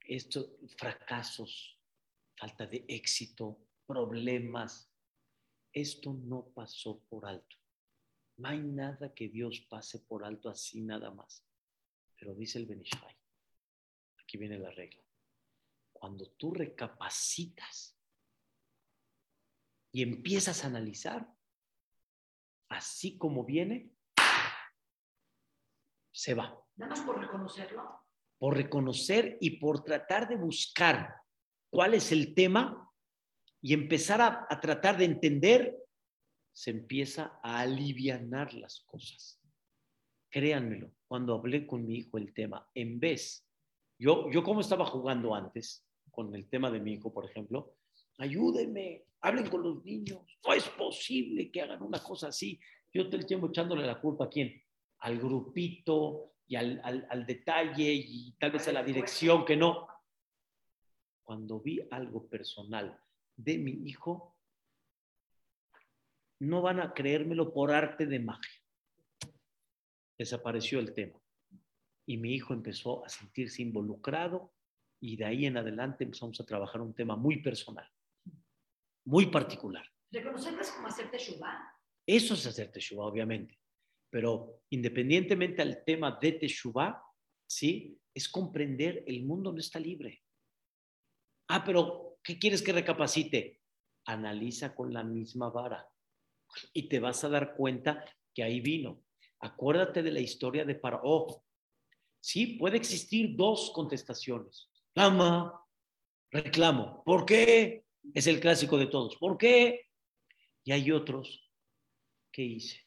Estos fracasos, falta de éxito, problemas. Esto no pasó por alto. No hay nada que Dios pase por alto así nada más. Pero dice el Benishai. Aquí viene la regla. Cuando tú recapacitas y empiezas a analizar, así como viene, se va. Nada más por reconocerlo. Por reconocer y por tratar de buscar cuál es el tema y empezar a, a tratar de entender, se empieza a alivianar las cosas. Créanmelo, cuando hablé con mi hijo el tema, en vez, yo, yo como estaba jugando antes con el tema de mi hijo, por ejemplo, ayúdenme, hablen con los niños, no es posible que hagan una cosa así. Yo el tiempo echándole la culpa a quién? Al grupito y al, al, al detalle y tal vez a la dirección que no. Cuando vi algo personal de mi hijo, no van a creérmelo por arte de magia. Desapareció el tema. Y mi hijo empezó a sentirse involucrado y de ahí en adelante empezamos a trabajar un tema muy personal, muy particular. Reconocerlo es como hacer teshuva. Eso es hacer teshuva, obviamente. Pero independientemente al tema de teshuva, ¿sí? Es comprender el mundo no está libre. Ah, pero ¿qué quieres que recapacite? Analiza con la misma vara y te vas a dar cuenta que ahí vino. Acuérdate de la historia de Paró. Sí, puede existir dos contestaciones. Clama, reclamo. ¿Por qué? Es el clásico de todos. ¿Por qué? Y hay otros. ¿Qué hice?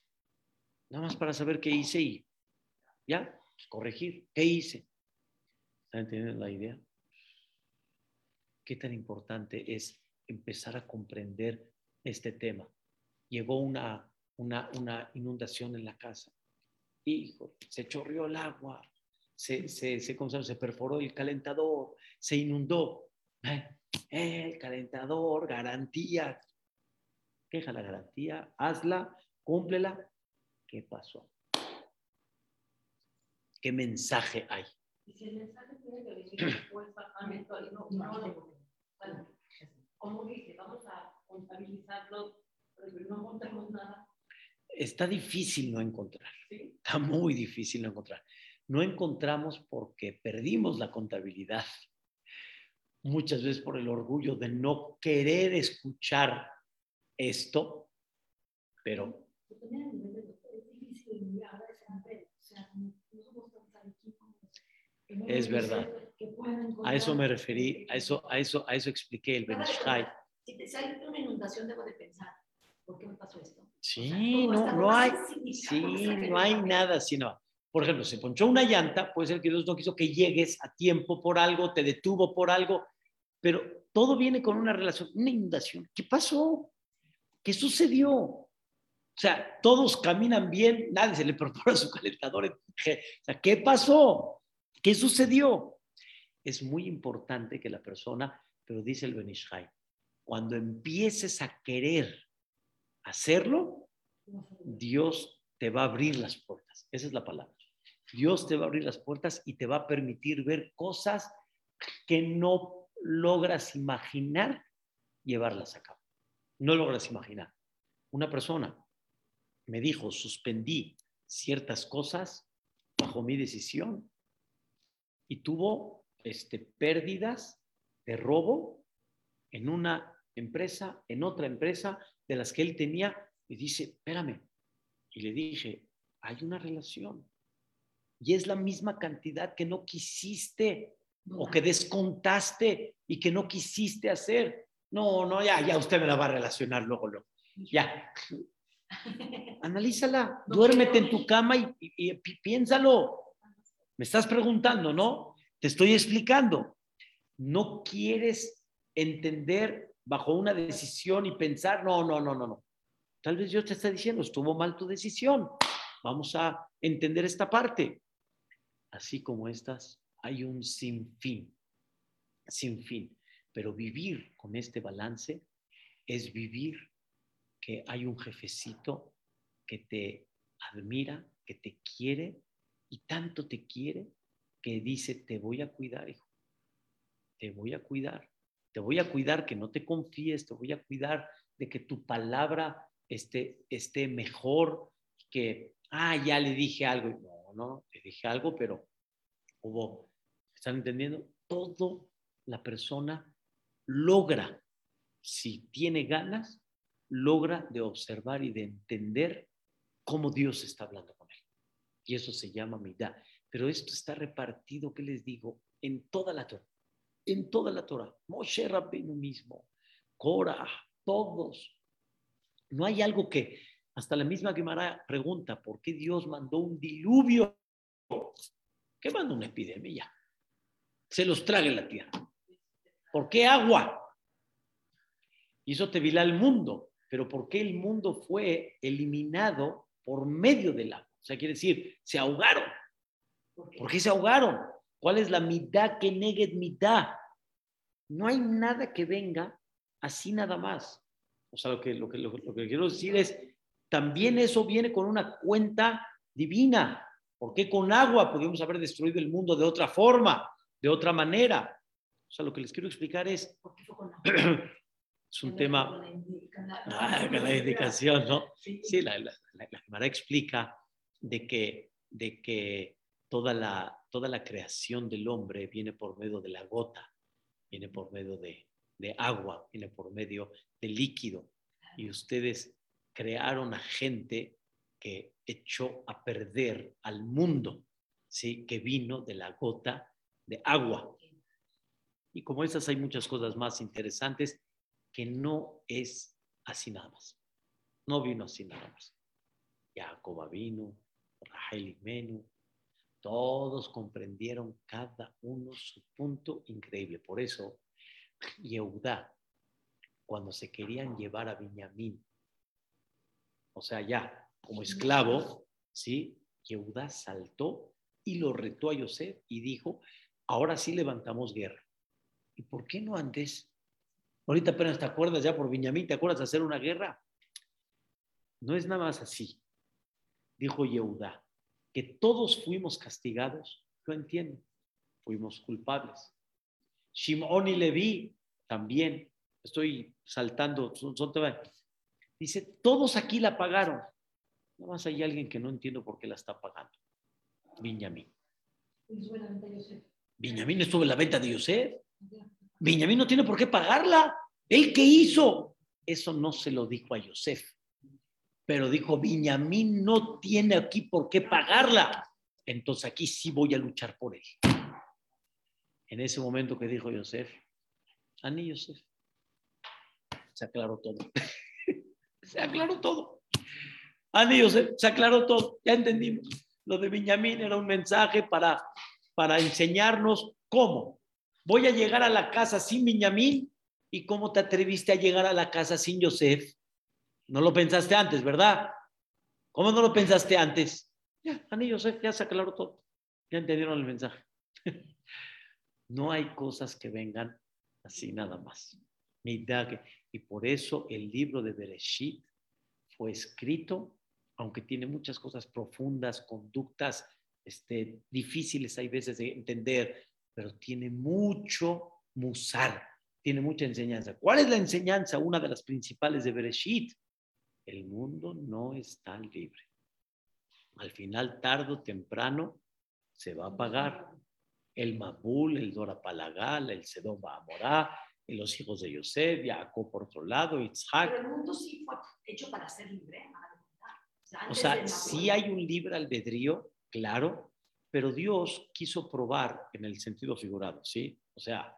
Nada más para saber qué hice y ya, corregir. ¿Qué hice? ¿Están entendiendo la idea? ¿Qué tan importante es empezar a comprender este tema? Llegó una, una, una inundación en la casa. Hijo, se chorreó el agua, se, se, se, perforó el calentador, se inundó. Eh, el calentador, garantía. Queja la garantía, hazla, cúmplela. ¿Qué pasó? ¿Qué mensaje hay? Y si el mensaje tiene que venir después, no, no, no, bueno, como dice, vamos a contabilizarlo, pero no montamos nada. Está difícil no encontrar. ¿sí? Está muy difícil no encontrar. No encontramos porque perdimos la contabilidad. Muchas veces por el orgullo de no querer escuchar esto, pero Yo también a nivel de doctor es difícil mirar a ese nivel. O sea, no no somos tan salquitos que no Es verdad. a eso me referí, a eso, a eso, a eso expliqué el Benishai. Si te sale una inundación, debo de pensar, ¿por qué me pasó esto? Sí, no, no hay, sí, no hay nada, sino Por ejemplo, se ponchó una llanta, puede ser que Dios no quiso que llegues a tiempo por algo, te detuvo por algo, pero todo viene con una relación, una inundación. ¿Qué pasó? ¿Qué sucedió? O sea, todos caminan bien, nadie se le (laughs) perpora su calentador. O sea, ¿qué pasó? ¿Qué sucedió? Es muy importante que la persona, pero dice el Benishai, cuando empieces a querer hacerlo, Dios te va a abrir las puertas. Esa es la palabra. Dios te va a abrir las puertas y te va a permitir ver cosas que no logras imaginar llevarlas a cabo. No logras imaginar. Una persona me dijo, suspendí ciertas cosas bajo mi decisión y tuvo este, pérdidas de robo en una empresa, en otra empresa de las que él tenía, y dice, espérame. Y le dije, hay una relación. Y es la misma cantidad que no quisiste o que descontaste y que no quisiste hacer. No, no, ya, ya usted me la va a relacionar luego, luego. Ya. (laughs) Analízala, duérmete en tu cama y, y, y piénsalo. Me estás preguntando, ¿no? Te estoy explicando. No quieres entender bajo una decisión y pensar, no, no, no, no, no. Tal vez Dios te está diciendo, estuvo mal tu decisión. Vamos a entender esta parte. Así como estas, hay un sinfín, sin fin. Pero vivir con este balance es vivir que hay un jefecito que te admira, que te quiere y tanto te quiere que dice, te voy a cuidar, hijo. Te voy a cuidar. Te voy a cuidar que no te confíes, te voy a cuidar de que tu palabra esté, esté mejor, que, ah, ya le dije algo. No, no, le dije algo, pero hubo, ¿están entendiendo? Todo la persona logra, si tiene ganas, logra de observar y de entender cómo Dios está hablando. Y eso se llama midá. Pero esto está repartido, ¿qué les digo? En toda la Torah en toda la Torah. Moshe Rabbeinu mismo, Korah, todos. No hay algo que, hasta la misma Gemara pregunta, ¿por qué Dios mandó un diluvio? ¿Qué mandó una epidemia? Se los trague la tierra. ¿Por qué agua? Hizo Tevilá el mundo, pero ¿por qué el mundo fue eliminado por medio del agua? O sea, quiere decir, se ahogaron. ¿Por qué se ahogaron? ¿Cuál es la mitad que negue mitad? No hay nada que venga así nada más. O sea, lo que, lo que, lo, lo que quiero decir es, también eso viene con una cuenta divina. ¿Por qué con agua podríamos haber destruido el mundo de otra forma, de otra manera? O sea, lo que les quiero explicar es, (clears throat) es un tema, (laughs) ah, con la indicación, ¿no? Sí, la, la, la, la explica de que, de que toda la, toda la creación del hombre viene por medio de la gota, viene por medio de, de agua, viene por medio de líquido. Y ustedes crearon a gente que echó a perder al mundo, ¿sí? que vino de la gota de agua. Y como esas hay muchas cosas más interesantes que no es así nada más. No vino así nada más. Jacoba vino, Todos comprendieron cada uno su punto increíble. Por eso, Yehudá, cuando se querían llevar a Benjamín, o sea, ya como esclavo, ¿sí? Yehudá saltó y lo retó a Yosef y dijo, ahora sí levantamos guerra. ¿Y por qué no antes? Ahorita apenas te acuerdas ya por Benjamín, ¿te acuerdas de hacer una guerra? No es nada más así, dijo Yehudá que todos fuimos castigados, lo entiendo, fuimos culpables. Shimon y Leví también, estoy saltando, son, dice, todos aquí la pagaron. Nada más hay alguien que no entiendo por qué la está pagando. Benjamín. Benjamín estuvo en la venta de Yosef. Benjamín no tiene por qué pagarla. ¿Él qué hizo? Eso no se lo dijo a Yosef pero dijo, Viñamín no tiene aquí por qué pagarla. Entonces aquí sí voy a luchar por él. En ese momento que dijo Yosef, Ani Yosef, se aclaró todo. (laughs) se aclaró todo. Ani Yosef, se aclaró todo. Ya entendimos. Lo de Benjamín era un mensaje para, para enseñarnos cómo. Voy a llegar a la casa sin Benjamín y cómo te atreviste a llegar a la casa sin Yosef. No lo pensaste antes, ¿verdad? ¿Cómo no lo pensaste antes? Ya, Ani Yosef, ya se aclaró todo. Ya entendieron el mensaje. (laughs) no hay cosas que vengan así nada más. Y por eso el libro de Bereshit fue escrito, aunque tiene muchas cosas profundas, conductas este, difíciles hay veces de entender, pero tiene mucho musar, tiene mucha enseñanza. ¿Cuál es la enseñanza? Una de las principales de Bereshit. El mundo no está libre. Al final, tarde o temprano, se va a pagar. El Mabul, el Dora Palagal, el Sedom Amorá, los hijos de Yosef, Jacob por otro lado, Isaac. Pero el mundo sí fue hecho para ser libre. O sea, sí hay un libre albedrío, claro, pero Dios quiso probar en el sentido figurado, ¿sí? O sea,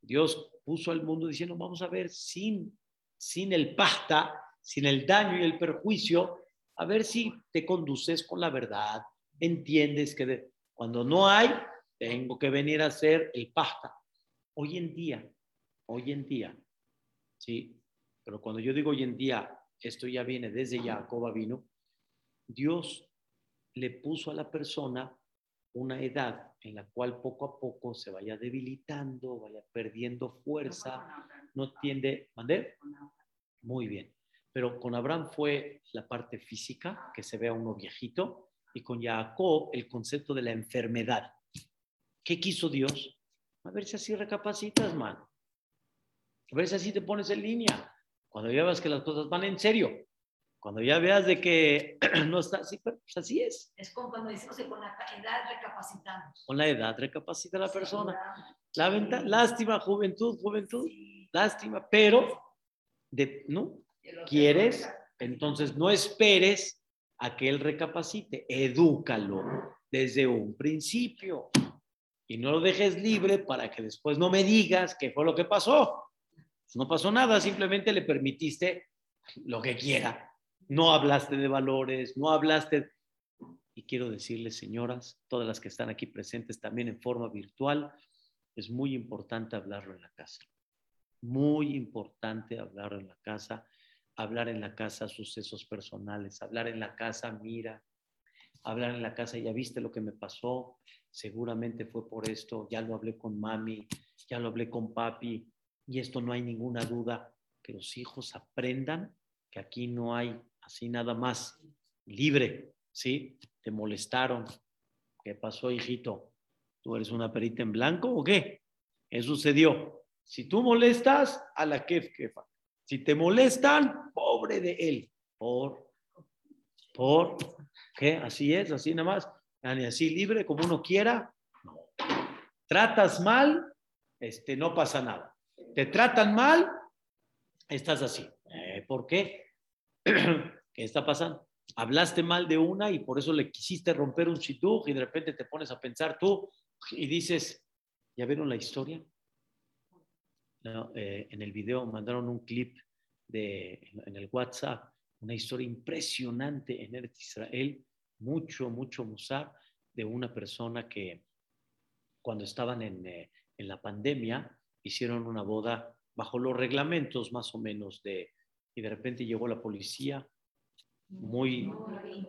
Dios puso al mundo diciendo, vamos a ver, sin, sin el pasta, sin el daño y el perjuicio, a ver si te conduces con la verdad, entiendes que cuando no hay, tengo que venir a hacer el pasta. Hoy en día, hoy en día, ¿sí? Pero cuando yo digo hoy en día, esto ya viene desde Jacob vino, Dios le puso a la persona una edad en la cual poco a poco se vaya debilitando, vaya perdiendo fuerza, no tiende, ¿mandé? Muy bien. Pero con Abraham fue la parte física, que se vea uno viejito, y con Jacob el concepto de la enfermedad. ¿Qué quiso Dios? A ver si así recapacitas, man. A ver si así te pones en línea. Cuando ya veas que las cosas van en serio. Cuando ya veas de que (clears throat) no está así, pues así es. Es como cuando decimos que con la edad recapacitamos. Con la edad recapacita la persona. La venta, lástima, juventud, juventud, lástima, pero de, ¿no? ¿Quieres? Entonces no esperes a que él recapacite, edúcalo desde un principio y no lo dejes libre para que después no me digas qué fue lo que pasó. No pasó nada, simplemente le permitiste lo que quiera. No hablaste de valores, no hablaste... Y quiero decirles, señoras, todas las que están aquí presentes también en forma virtual, es muy importante hablarlo en la casa. Muy importante hablarlo en la casa, hablar en la casa sucesos personales, hablar en la casa, mira, hablar en la casa, ya viste lo que me pasó, seguramente fue por esto, ya lo hablé con mami, ya lo hablé con papi, y esto no hay ninguna duda, que los hijos aprendan que aquí no hay así nada más libre, ¿sí? Te molestaron. ¿Qué pasó, hijito? ¿Tú eres una perita en blanco o qué? ¿Qué sucedió? Si tú molestas, a la kef kefa. Si te molestan, pobre de él. Por, por, ¿qué? Así es, así nada más. Así libre, como uno quiera. No. Tratas mal, este, no pasa nada te tratan mal, estás así. Eh, ¿Por qué? (clears throat) ¿Qué está pasando? Hablaste mal de una y por eso le quisiste romper un shidduch y de repente te pones a pensar tú y dices, ¿ya vieron la historia? Eh, en el video mandaron un clip de, en el WhatsApp, una historia impresionante en Eretz Israel, mucho, mucho musar de una persona que cuando estaban en, eh, en la pandemia, hicieron una boda bajo los reglamentos más o menos de, y de repente llegó la policía, muy,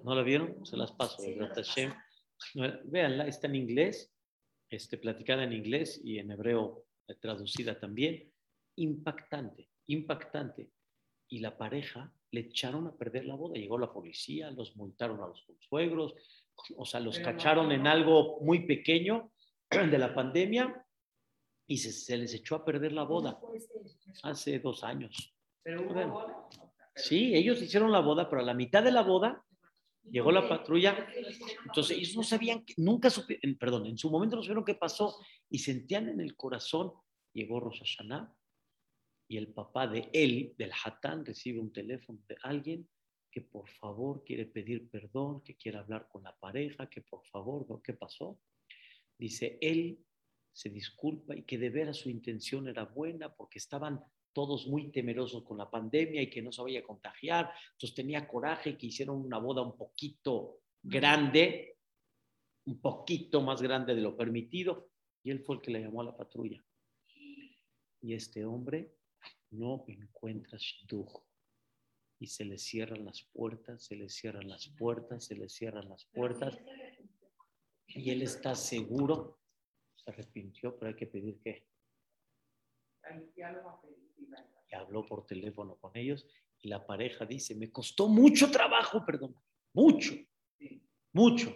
¿no la vieron? Se las paso, Hashem. Véanla, está en inglés, este, platicada en inglés y en hebreo traducida también. Impactante, impactante. Y la pareja le echaron a perder la boda. Llegó la policía, los multaron a los consuegros, o sea, los cacharon en algo muy pequeño de la pandemia y se, les echó a perder la boda hace dos años. Sí, ellos hicieron la boda, pero a la mitad de la boda llegó la patrulla. Entonces ellos no sabían, nunca supieron, perdón, en su momento no supieron qué pasó y sentían en el corazón, llegó Rosh y el papá de él, del Hatán, recibe un teléfono de alguien que por favor quiere pedir perdón, que quiere hablar con la pareja, que por favor, ¿qué pasó? Dice, él se disculpa y que de veras su intención era buena porque estaban todos muy temerosos con la pandemia y que no se vaya a contagiar. Entonces tenía coraje que hicieron una boda un poquito grande un poquito más grande de lo permitido, y él fue el que le llamó a la patrulla. Y este hombre no encuentra shidduch. Y se le cierran las puertas, se le cierran las puertas, se le cierran las puertas. Y él está seguro, se arrepintió, pero hay que pedir que Ahí ya lo va a pedir. Iván. Y habló por teléfono con ellos y la pareja dice, me costó mucho trabajo, perdón, mucho, Sí. mucho,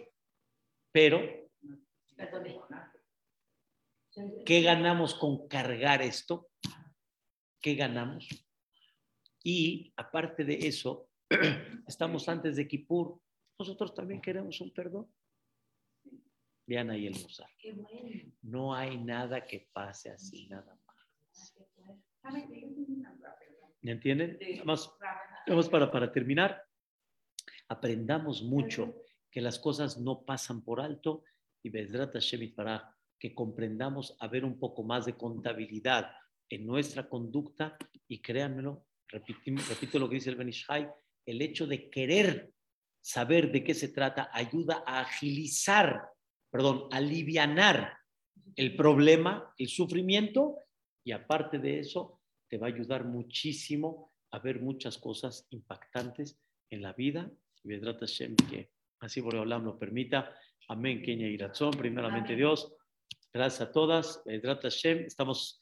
pero. ¿qué ganamos con cargar esto? ¿Qué ganamos? Y aparte de eso, (clears throat) estamos antes de Kippur, nosotros también queremos un perdón. Vean ahí el bueno. No hay nada que pase así, nada más. ¿Saben qué? Yo tengo una duda, perdón. ¿Me entienden? Rafa, Vamos para, para terminar. Aprendamos mucho que las cosas no pasan por alto y Bedrat Hashem para que comprendamos a ver un poco más de contabilidad en nuestra conducta y créanmelo, repito, repito lo que dice el Benishai, el hecho de querer saber de qué se trata ayuda a agilizar, perdón, alivianar el problema, el sufrimiento y aparte de eso te va a ayudar muchísimo a ver muchas cosas impactantes en la vida. Que así por Olam lo permita. Amén, Kenia y. Primeramente. Dios. Gracias a todas. Estamos